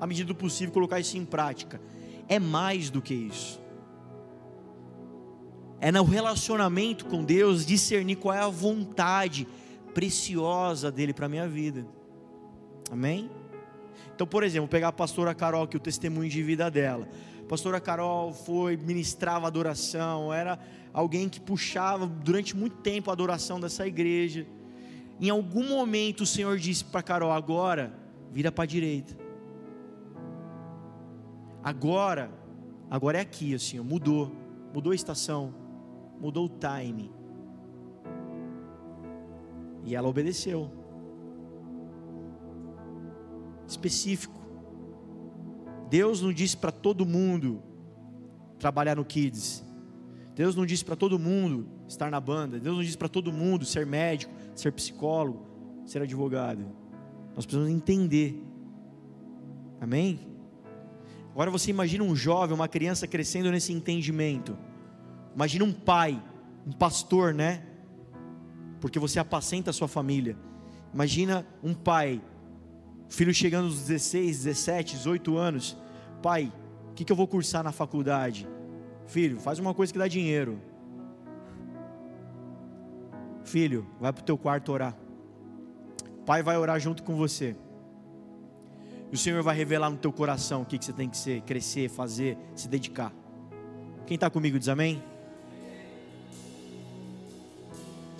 à medida do possível, colocar isso em prática. É mais do que isso é no relacionamento com Deus discernir qual é a vontade preciosa dele para a minha vida. Amém? Então, por exemplo, pegar a pastora Carol, que é o testemunho de vida dela. A pastora Carol foi, ministrava adoração, era alguém que puxava durante muito tempo a adoração dessa igreja. Em algum momento o Senhor disse para Carol: agora, vira para a direita. Agora, agora é aqui, assim, mudou. Mudou a estação, mudou o time. E ela obedeceu. Específico. Deus não disse para todo mundo trabalhar no Kids. Deus não disse para todo mundo estar na banda. Deus não disse para todo mundo ser médico, ser psicólogo, ser advogado. Nós precisamos entender. Amém? Agora você imagina um jovem, uma criança crescendo nesse entendimento. Imagina um pai, um pastor, né? Porque você apacenta a sua família. Imagina um pai, filho chegando aos 16, 17, 18 anos. Pai, o que, que eu vou cursar na faculdade? Filho, faz uma coisa que dá dinheiro. Filho, vai para o teu quarto orar. Pai vai orar junto com você. E o Senhor vai revelar no teu coração o que, que você tem que ser, crescer, fazer, se dedicar. Quem está comigo diz amém?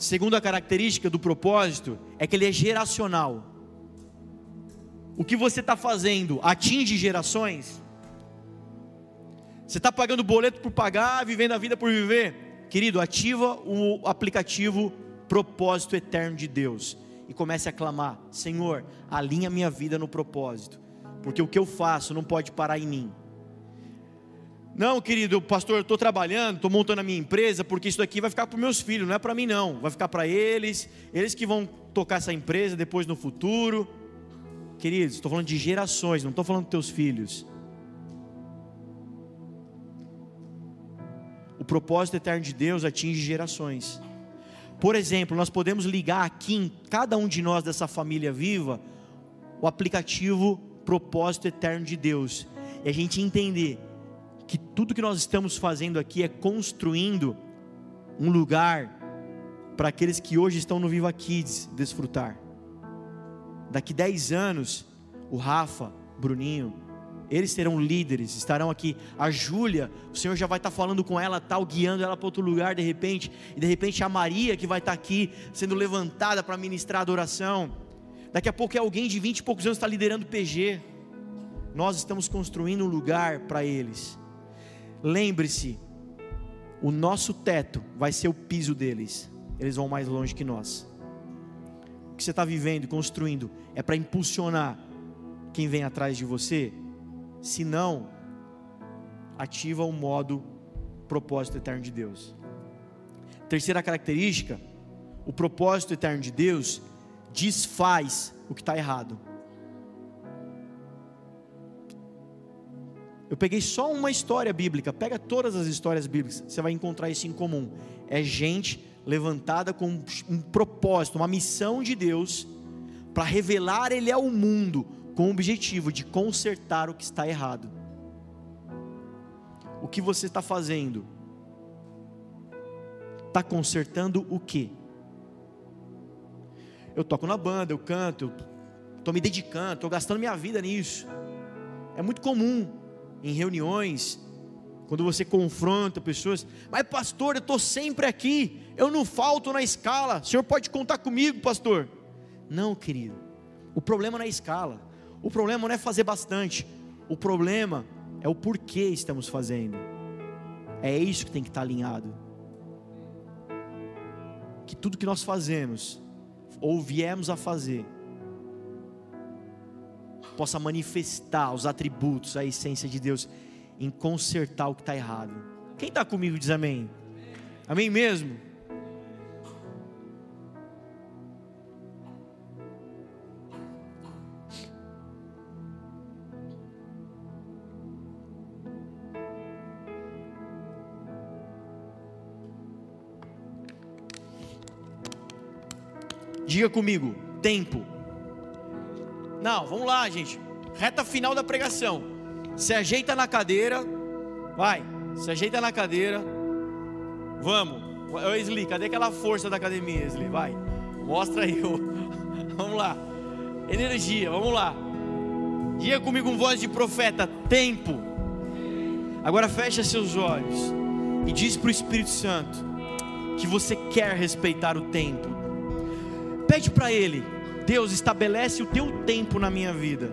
Segunda característica do propósito é que ele é geracional. O que você está fazendo atinge gerações? Você está pagando boleto por pagar, vivendo a vida por viver? Querido, ativa o aplicativo Propósito Eterno de Deus e comece a clamar: Senhor, alinha minha vida no propósito, porque o que eu faço não pode parar em mim. Não, querido pastor, eu estou trabalhando, estou montando a minha empresa, porque isso daqui vai ficar para meus filhos, não é para mim não, vai ficar para eles, eles que vão tocar essa empresa depois no futuro. Queridos, estou falando de gerações, não estou falando dos teus filhos. O propósito eterno de Deus atinge gerações. Por exemplo, nós podemos ligar aqui em cada um de nós dessa família viva o aplicativo Propósito Eterno de Deus e a gente entender que tudo que nós estamos fazendo aqui é construindo um lugar para aqueles que hoje estão no Viva Kids desfrutar. Daqui 10 anos, o Rafa, Bruninho, eles serão líderes, estarão aqui. A Júlia, o Senhor já vai estar falando com ela, tal, guiando ela para outro lugar de repente. E de repente a Maria que vai estar aqui sendo levantada para ministrar adoração. Daqui a pouco é alguém de 20 e poucos anos está liderando PG. Nós estamos construindo um lugar para eles. Lembre-se, o nosso teto vai ser o piso deles. Eles vão mais longe que nós. O que você está vivendo, construindo, é para impulsionar quem vem atrás de você se não, ativa o modo propósito eterno de Deus. Terceira característica, o propósito eterno de Deus desfaz o que está errado. Eu peguei só uma história bíblica, pega todas as histórias bíblicas, você vai encontrar isso em comum. É gente levantada com um propósito, uma missão de Deus para revelar Ele ao mundo, com o objetivo de consertar o que está errado. O que você está fazendo? Está consertando o que? Eu toco na banda, eu canto, estou me dedicando, estou gastando minha vida nisso. É muito comum em reuniões, quando você confronta pessoas, mas pastor, eu estou sempre aqui, eu não falto na escala, o senhor pode contar comigo, pastor. Não, querido, o problema não é a escala, o problema não é fazer bastante, o problema é o porquê estamos fazendo. É isso que tem que estar alinhado. Que tudo que nós fazemos, ou viemos a fazer, possa manifestar os atributos, a essência de Deus, em consertar o que está errado. Quem está comigo diz amém? Amém mesmo? Diga comigo, tempo. Não, vamos lá, gente. Reta final da pregação. Se ajeita na cadeira. Vai, se ajeita na cadeira. Vamos. Esli, cadê aquela força da academia, Esli? Vai. Mostra aí. Vamos lá. Energia, vamos lá. Diga comigo com voz de profeta: tempo. Agora fecha seus olhos e diz para o Espírito Santo que você quer respeitar o tempo. Pede para Ele, Deus estabelece o teu tempo na minha vida.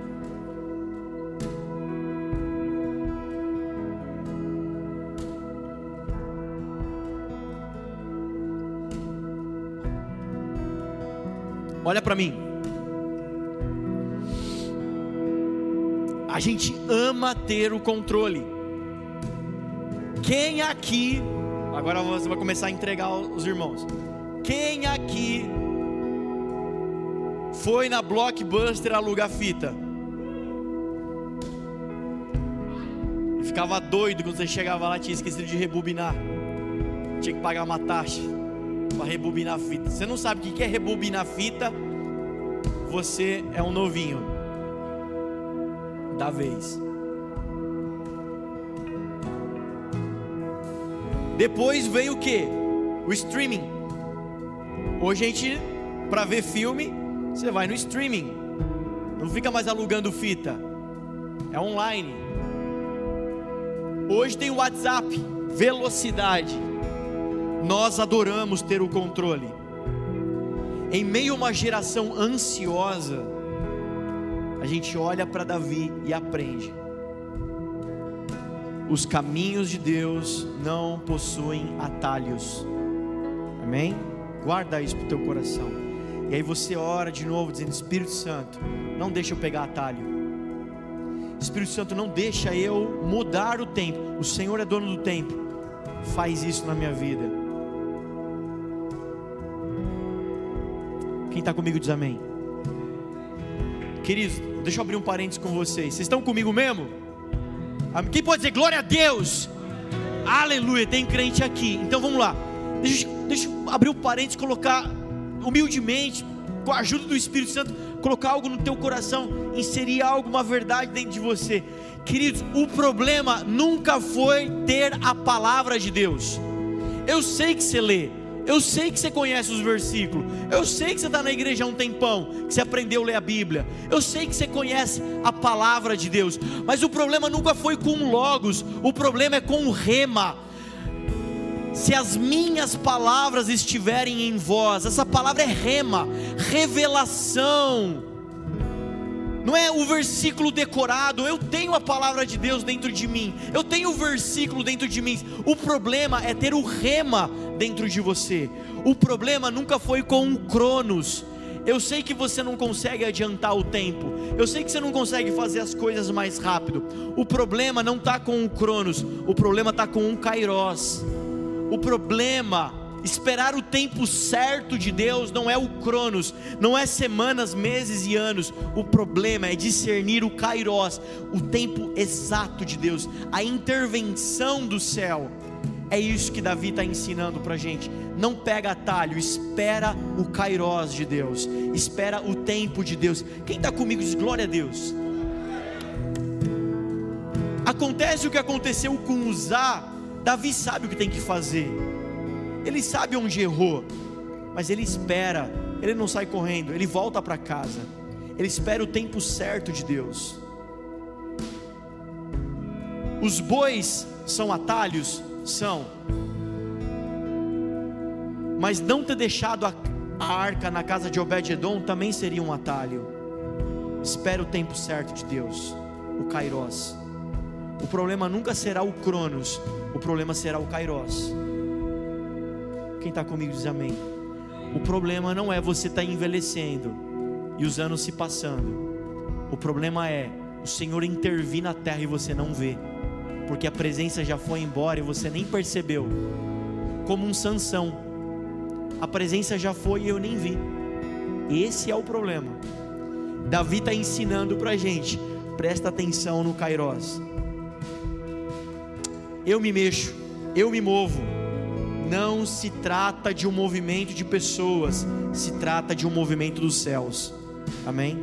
Olha para mim. A gente ama ter o controle. Quem aqui, agora você vai começar a entregar os irmãos. Quem aqui foi na Blockbuster alugar fita? E ficava doido quando você chegava lá, tinha esquecido de rebobinar. Tinha que pagar uma taxa para rebobinar a fita. Você não sabe o que é rebobinar fita? Você é um novinho da vez. Depois veio o que? O streaming. Hoje a gente, para ver filme, você vai no streaming. Não fica mais alugando fita. É online. Hoje tem o WhatsApp, velocidade. Nós adoramos ter o controle. Em meio a uma geração ansiosa, a gente olha para Davi e aprende. Os caminhos de Deus não possuem atalhos. Amém? Guarda isso para o teu coração. E aí você ora de novo, dizendo: Espírito Santo, não deixa eu pegar atalho. Espírito Santo, não deixa eu mudar o tempo. O Senhor é dono do tempo. Faz isso na minha vida. Quem está comigo diz amém. Queridos, deixa eu abrir um parênteses com vocês. Vocês estão comigo mesmo? Quem pode dizer glória a Deus? Aleluia, tem crente aqui. Então vamos lá. Deixa, deixa eu abrir um parênteses e colocar humildemente, com a ajuda do Espírito Santo, colocar algo no teu coração, inserir algo, uma verdade dentro de você. Queridos, o problema nunca foi ter a palavra de Deus. Eu sei que você lê, eu sei que você conhece os versículos. Eu sei que você está na igreja há um tempão, que você aprendeu a ler a Bíblia. Eu sei que você conhece a palavra de Deus. Mas o problema nunca foi com logos, o problema é com o rema. Se as minhas palavras estiverem em vós, essa palavra é rema, revelação não é o versículo decorado, eu tenho a palavra de Deus dentro de mim, eu tenho o versículo dentro de mim. O problema é ter o rema dentro de você. O problema nunca foi com o Cronos. Eu sei que você não consegue adiantar o tempo, eu sei que você não consegue fazer as coisas mais rápido. O problema não está com o Cronos, o problema está com o Kairos. O problema Esperar o tempo certo de Deus não é o cronos, não é semanas, meses e anos. O problema é discernir o kairos, o tempo exato de Deus, a intervenção do céu. É isso que Davi está ensinando para a gente. Não pega atalho, espera o kairos de Deus, espera o tempo de Deus. Quem está comigo diz glória a Deus. Acontece o que aconteceu com Uzá, Davi sabe o que tem que fazer ele sabe onde errou, mas ele espera, ele não sai correndo, ele volta para casa, ele espera o tempo certo de Deus. Os bois são atalhos? São. Mas não ter deixado a, a arca na casa de Obed-Edom também seria um atalho. Espera o tempo certo de Deus, o Kairos. O problema nunca será o Cronos, o problema será o Kairos. Quem está comigo diz amém. O problema não é você estar tá envelhecendo e os anos se passando. O problema é o Senhor intervir na terra e você não vê, porque a presença já foi embora e você nem percebeu. Como um Sansão, a presença já foi e eu nem vi. Esse é o problema. Davi está ensinando para a gente. Presta atenção no Kairos. Eu me mexo, eu me movo não se trata de um movimento de pessoas, se trata de um movimento dos céus. Amém?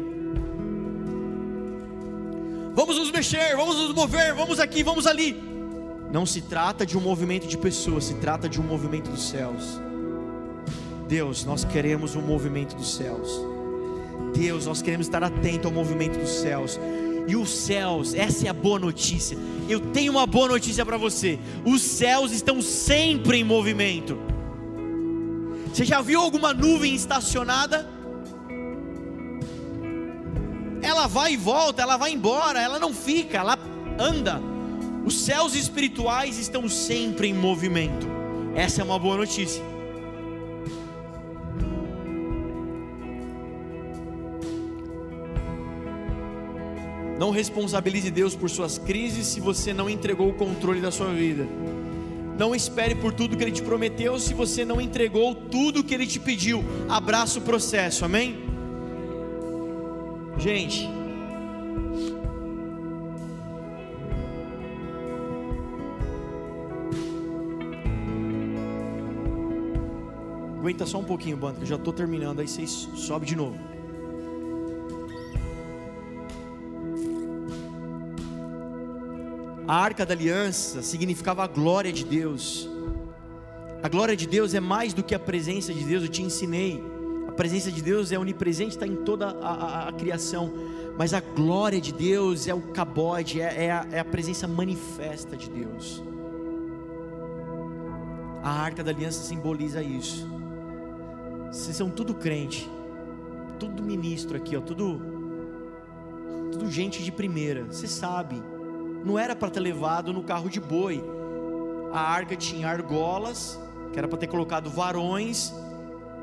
Vamos nos mexer, vamos nos mover, vamos aqui, vamos ali. Não se trata de um movimento de pessoas, se trata de um movimento dos céus. Deus, nós queremos um movimento dos céus. Deus, nós queremos estar atento ao movimento dos céus e os céus, essa é a boa notícia. Eu tenho uma boa notícia para você: os céus estão sempre em movimento. Você já viu alguma nuvem estacionada? Ela vai e volta, ela vai embora, ela não fica, ela anda. Os céus espirituais estão sempre em movimento. Essa é uma boa notícia. Não responsabilize Deus por suas crises se você não entregou o controle da sua vida. Não espere por tudo que Ele te prometeu se você não entregou tudo que Ele te pediu. Abraça o processo, amém? Gente, aguenta só um pouquinho, banda, que eu já estou terminando, aí vocês sobe de novo. A arca da aliança significava a glória de Deus. A glória de Deus é mais do que a presença de Deus, eu te ensinei. A presença de Deus é onipresente, está em toda a, a, a, criação. Mas a glória de Deus é o cabode, é, é, a, é a presença manifesta de Deus. A arca da aliança simboliza isso. Vocês são tudo crente, tudo ministro aqui, ó, tudo, tudo gente de primeira. Você sabe não era para ter levado no carro de boi. A arca tinha argolas, que era para ter colocado varões,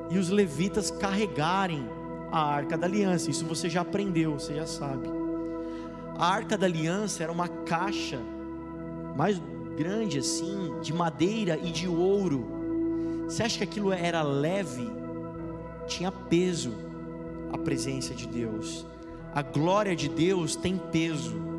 e os levitas carregarem a arca da aliança. Isso você já aprendeu, você já sabe. A arca da aliança era uma caixa mais grande assim, de madeira e de ouro. Você acha que aquilo era leve? Tinha peso a presença de Deus. A glória de Deus tem peso.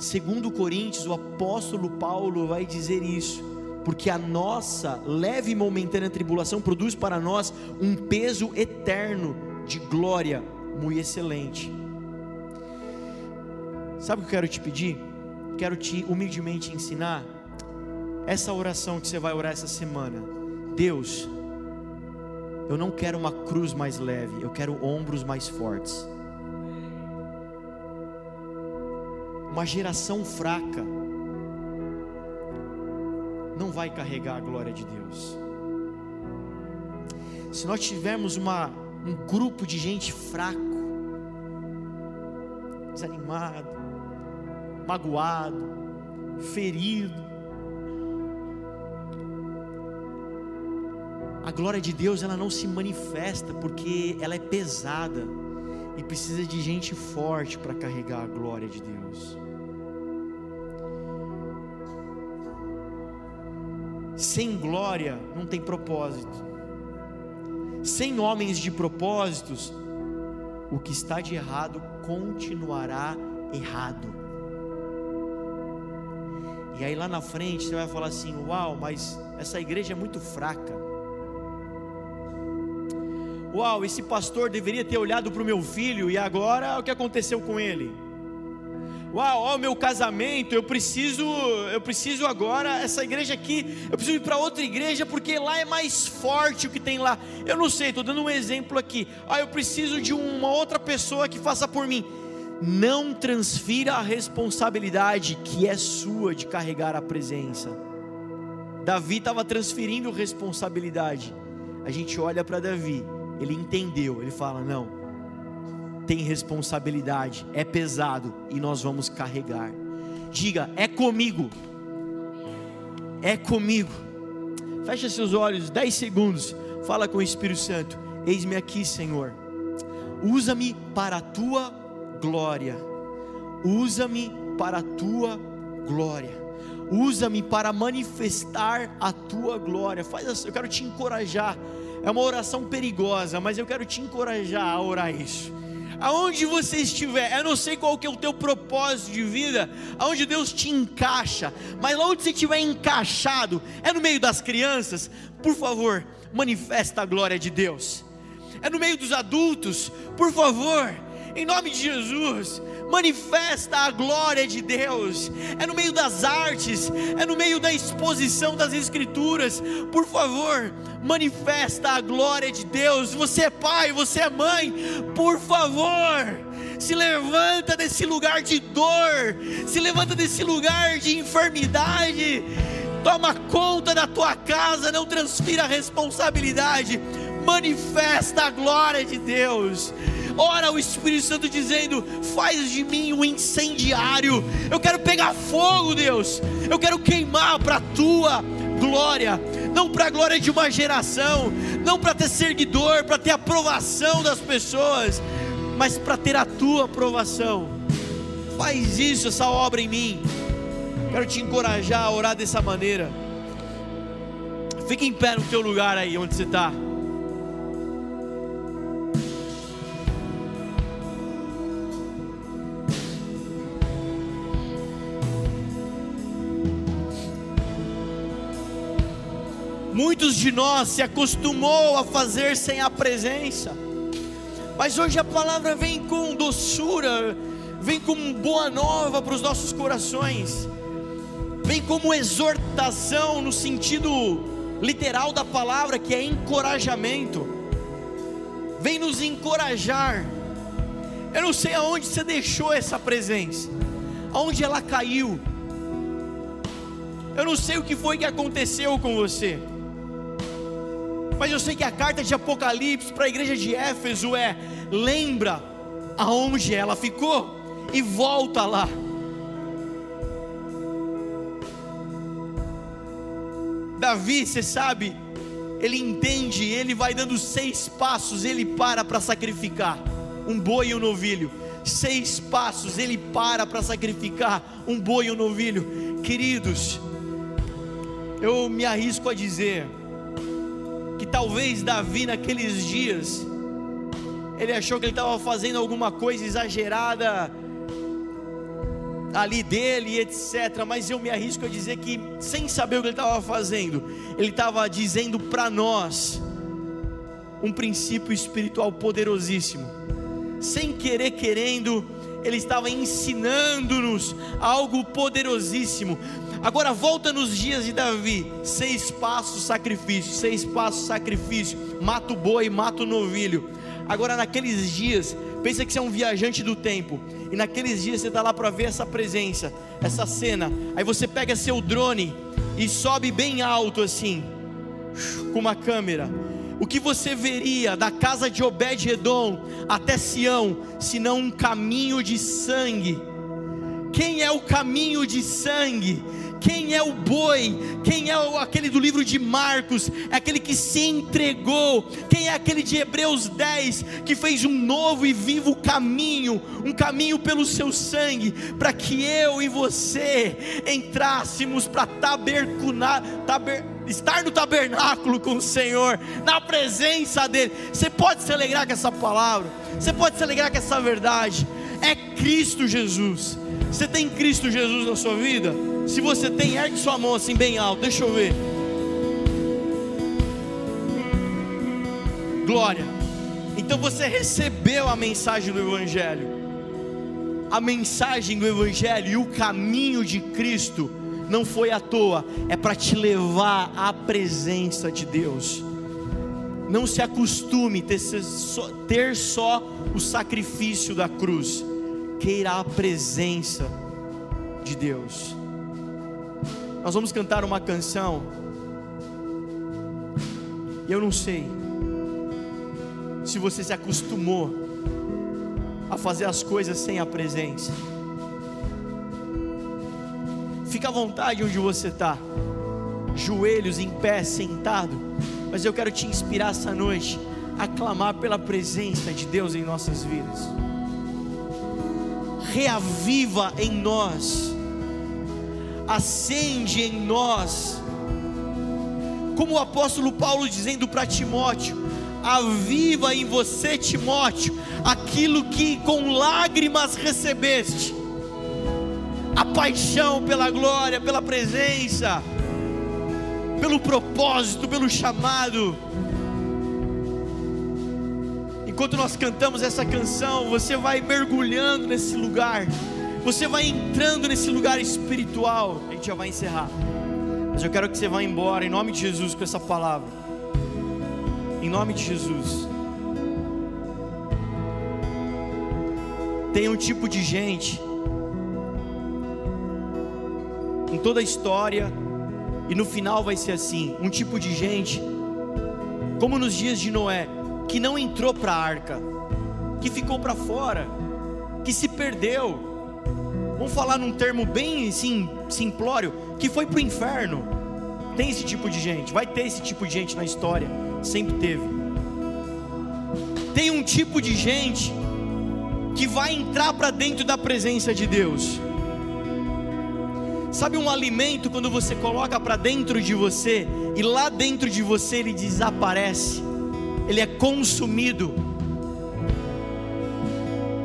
Segundo Coríntios, o apóstolo Paulo vai dizer isso, porque a nossa leve e momentânea tribulação produz para nós um peso eterno de glória muito excelente. Sabe o que eu quero te pedir? Quero te humildemente ensinar essa oração que você vai orar essa semana. Deus, eu não quero uma cruz mais leve, eu quero ombros mais fortes. Uma geração fraca não vai carregar a glória de Deus. Se nós tivermos uma, um grupo de gente fraco, desanimado, magoado, ferido, a glória de Deus ela não se manifesta porque ela é pesada e precisa de gente forte para carregar a glória de Deus. Sem glória não tem propósito. Sem homens de propósitos, o que está de errado continuará errado. E aí lá na frente você vai falar assim: Uau, mas essa igreja é muito fraca. Uau, esse pastor deveria ter olhado para o meu filho e agora o que aconteceu com ele? Uau, ó, meu casamento, eu preciso, eu preciso agora essa igreja aqui, eu preciso ir para outra igreja porque lá é mais forte o que tem lá. Eu não sei, estou dando um exemplo aqui. Ah, eu preciso de uma outra pessoa que faça por mim. Não transfira a responsabilidade que é sua de carregar a presença. Davi estava transferindo responsabilidade. A gente olha para Davi, ele entendeu, ele fala: não tem responsabilidade, é pesado e nós vamos carregar. Diga, é comigo. É comigo. Fecha seus olhos, 10 segundos. Fala com o Espírito Santo. Eis-me aqui, Senhor. Usa-me para a tua glória. Usa-me para a tua glória. Usa-me para manifestar a tua glória. Faz assim, eu quero te encorajar. É uma oração perigosa, mas eu quero te encorajar a orar isso aonde você estiver, eu não sei qual que é o teu propósito de vida, aonde Deus te encaixa, mas lá onde você estiver encaixado, é no meio das crianças, por favor, manifesta a glória de Deus. É no meio dos adultos, por favor, em nome de Jesus, manifesta a glória de Deus, é no meio das artes, é no meio da exposição das Escrituras, por favor, manifesta a glória de Deus. Você é pai, você é mãe, por favor, se levanta desse lugar de dor, se levanta desse lugar de enfermidade, toma conta da tua casa, não transfira a responsabilidade, manifesta a glória de Deus ora o Espírito Santo dizendo: faz de mim um incendiário. Eu quero pegar fogo, Deus. Eu quero queimar para a tua glória, não para a glória de uma geração, não para ter seguidor, para ter aprovação das pessoas, mas para ter a tua aprovação. Faz isso, essa obra em mim. Quero te encorajar a orar dessa maneira. Fica em pé no teu lugar aí onde você está. Muitos de nós se acostumou a fazer sem a presença. Mas hoje a palavra vem com doçura, vem como boa nova para os nossos corações. Vem como exortação no sentido literal da palavra, que é encorajamento. Vem nos encorajar. Eu não sei aonde você deixou essa presença, aonde ela caiu. Eu não sei o que foi que aconteceu com você. Mas eu sei que a carta de Apocalipse para a igreja de Éfeso é: lembra aonde ela ficou e volta lá. Davi, você sabe, ele entende, ele vai dando seis passos, ele para para sacrificar um boi e um novilho. Seis passos, ele para para sacrificar um boi e um novilho. Queridos, eu me arrisco a dizer, que talvez Davi naqueles dias ele achou que ele estava fazendo alguma coisa exagerada ali dele, etc. Mas eu me arrisco a dizer que, sem saber o que ele estava fazendo, ele estava dizendo para nós um princípio espiritual poderosíssimo. Sem querer, querendo, ele estava ensinando-nos algo poderosíssimo. Agora volta nos dias de Davi: seis passos sacrifício, seis passos sacrifício, mata o boi, mata o novilho. Agora naqueles dias, pensa que você é um viajante do tempo, e naqueles dias você está lá para ver essa presença, essa cena. Aí você pega seu drone e sobe bem alto assim, com uma câmera. O que você veria da casa de Obed-Edom até Sião, senão um caminho de sangue? Quem é o caminho de sangue? Quem é o boi? Quem é o, aquele do livro de Marcos? É aquele que se entregou. Quem é aquele de Hebreus 10 que fez um novo e vivo caminho, um caminho pelo seu sangue, para que eu e você entrássemos para taber, estar no tabernáculo com o Senhor, na presença dEle. Você pode se alegrar com essa palavra, você pode se alegrar com essa verdade. É Cristo Jesus. Você tem Cristo Jesus na sua vida? Se você tem, ergue sua mão assim bem alto, deixa eu ver. Glória. Então você recebeu a mensagem do Evangelho. A mensagem do Evangelho e o caminho de Cristo não foi à toa, é para te levar à presença de Deus. Não se acostume ter, ter só o sacrifício da cruz, queira a presença de Deus. Nós vamos cantar uma canção. E eu não sei se você se acostumou a fazer as coisas sem a presença. Fica à vontade onde você está, joelhos em pé, sentado. Mas eu quero te inspirar essa noite a clamar pela presença de Deus em nossas vidas. Reaviva em nós acende em nós, como o apóstolo Paulo dizendo para Timóteo: aviva em você, Timóteo, aquilo que com lágrimas recebeste, a paixão pela glória, pela presença, pelo propósito, pelo chamado. Enquanto nós cantamos essa canção, você vai mergulhando nesse lugar você vai entrando nesse lugar espiritual. A gente já vai encerrar. Mas eu quero que você vá embora em nome de Jesus com essa palavra. Em nome de Jesus. Tem um tipo de gente em toda a história e no final vai ser assim, um tipo de gente como nos dias de Noé, que não entrou para a arca, que ficou para fora, que se perdeu, vamos falar num termo bem assim, simplório, que foi para o inferno. Tem esse tipo de gente, vai ter esse tipo de gente na história, sempre teve. Tem um tipo de gente que vai entrar para dentro da presença de Deus. Sabe um alimento quando você coloca para dentro de você e lá dentro de você ele desaparece, ele é consumido.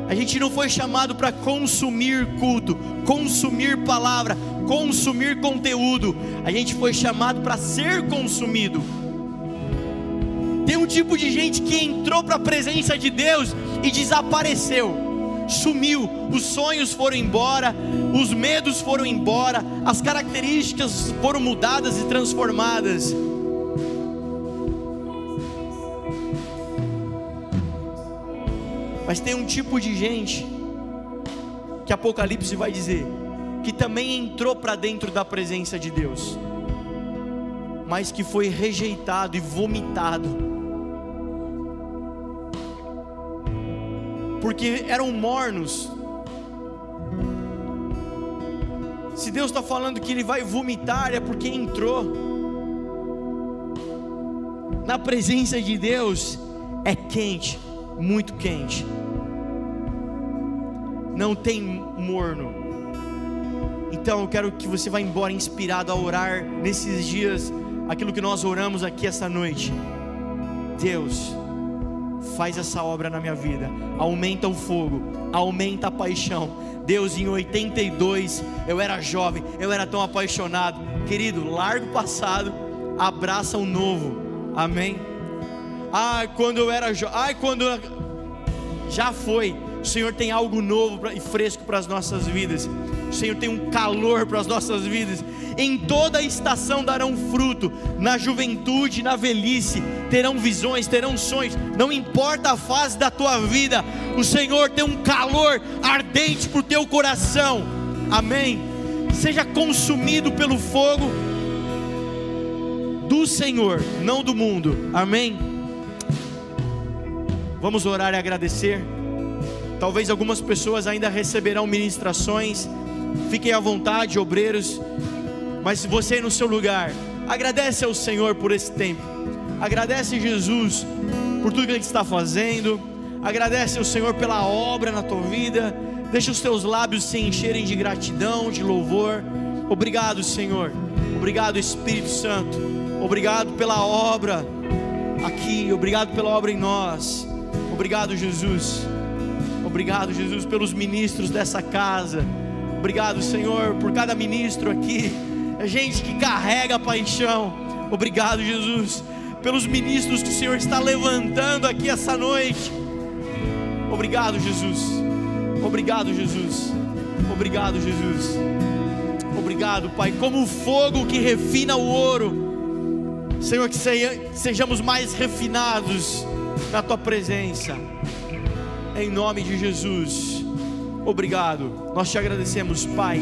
A gente não foi chamado para consumir culto, consumir palavra, consumir conteúdo. A gente foi chamado para ser consumido. Tem um tipo de gente que entrou para a presença de Deus e desapareceu sumiu, os sonhos foram embora, os medos foram embora, as características foram mudadas e transformadas. Mas tem um tipo de gente que Apocalipse vai dizer que também entrou para dentro da presença de Deus, mas que foi rejeitado e vomitado porque eram mornos. Se Deus está falando que Ele vai vomitar, é porque entrou. Na presença de Deus é quente, muito quente. Não tem morno. Então eu quero que você vá embora inspirado a orar nesses dias, aquilo que nós oramos aqui essa noite. Deus, faz essa obra na minha vida, aumenta o fogo, aumenta a paixão. Deus, em 82, eu era jovem, eu era tão apaixonado, querido, larga o passado, abraça o novo, amém? Ai, quando eu era jovem, ai, quando já foi, o Senhor tem algo novo e fresco para as nossas vidas. O Senhor tem um calor para as nossas vidas. Em toda estação darão fruto, na juventude, na velhice, terão visões, terão sonhos. Não importa a fase da tua vida, o Senhor tem um calor ardente para o teu coração. Amém. Seja consumido pelo fogo do Senhor, não do mundo. Amém. Vamos orar e agradecer. Talvez algumas pessoas ainda receberão ministrações. Fiquem à vontade, obreiros. Mas você no seu lugar, agradece ao Senhor por esse tempo. Agradece Jesus por tudo que Ele está fazendo. Agradece ao Senhor pela obra na tua vida. Deixa os teus lábios se encherem de gratidão, de louvor. Obrigado, Senhor. Obrigado, Espírito Santo. Obrigado pela obra aqui. Obrigado pela obra em nós. Obrigado, Jesus. Obrigado, Jesus, pelos ministros dessa casa. Obrigado, Senhor, por cada ministro aqui. É gente que carrega paixão. Obrigado, Jesus, pelos ministros que o Senhor está levantando aqui essa noite. Obrigado, Jesus. Obrigado, Jesus. Obrigado, Jesus. Obrigado, Pai. Como o fogo que refina o ouro. Senhor, que sejamos mais refinados na tua presença em nome de Jesus. Obrigado, nós te agradecemos, Pai.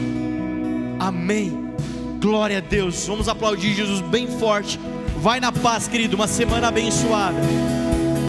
Amém. Glória a Deus. Vamos aplaudir Jesus bem forte. Vai na paz, querido. Uma semana abençoada.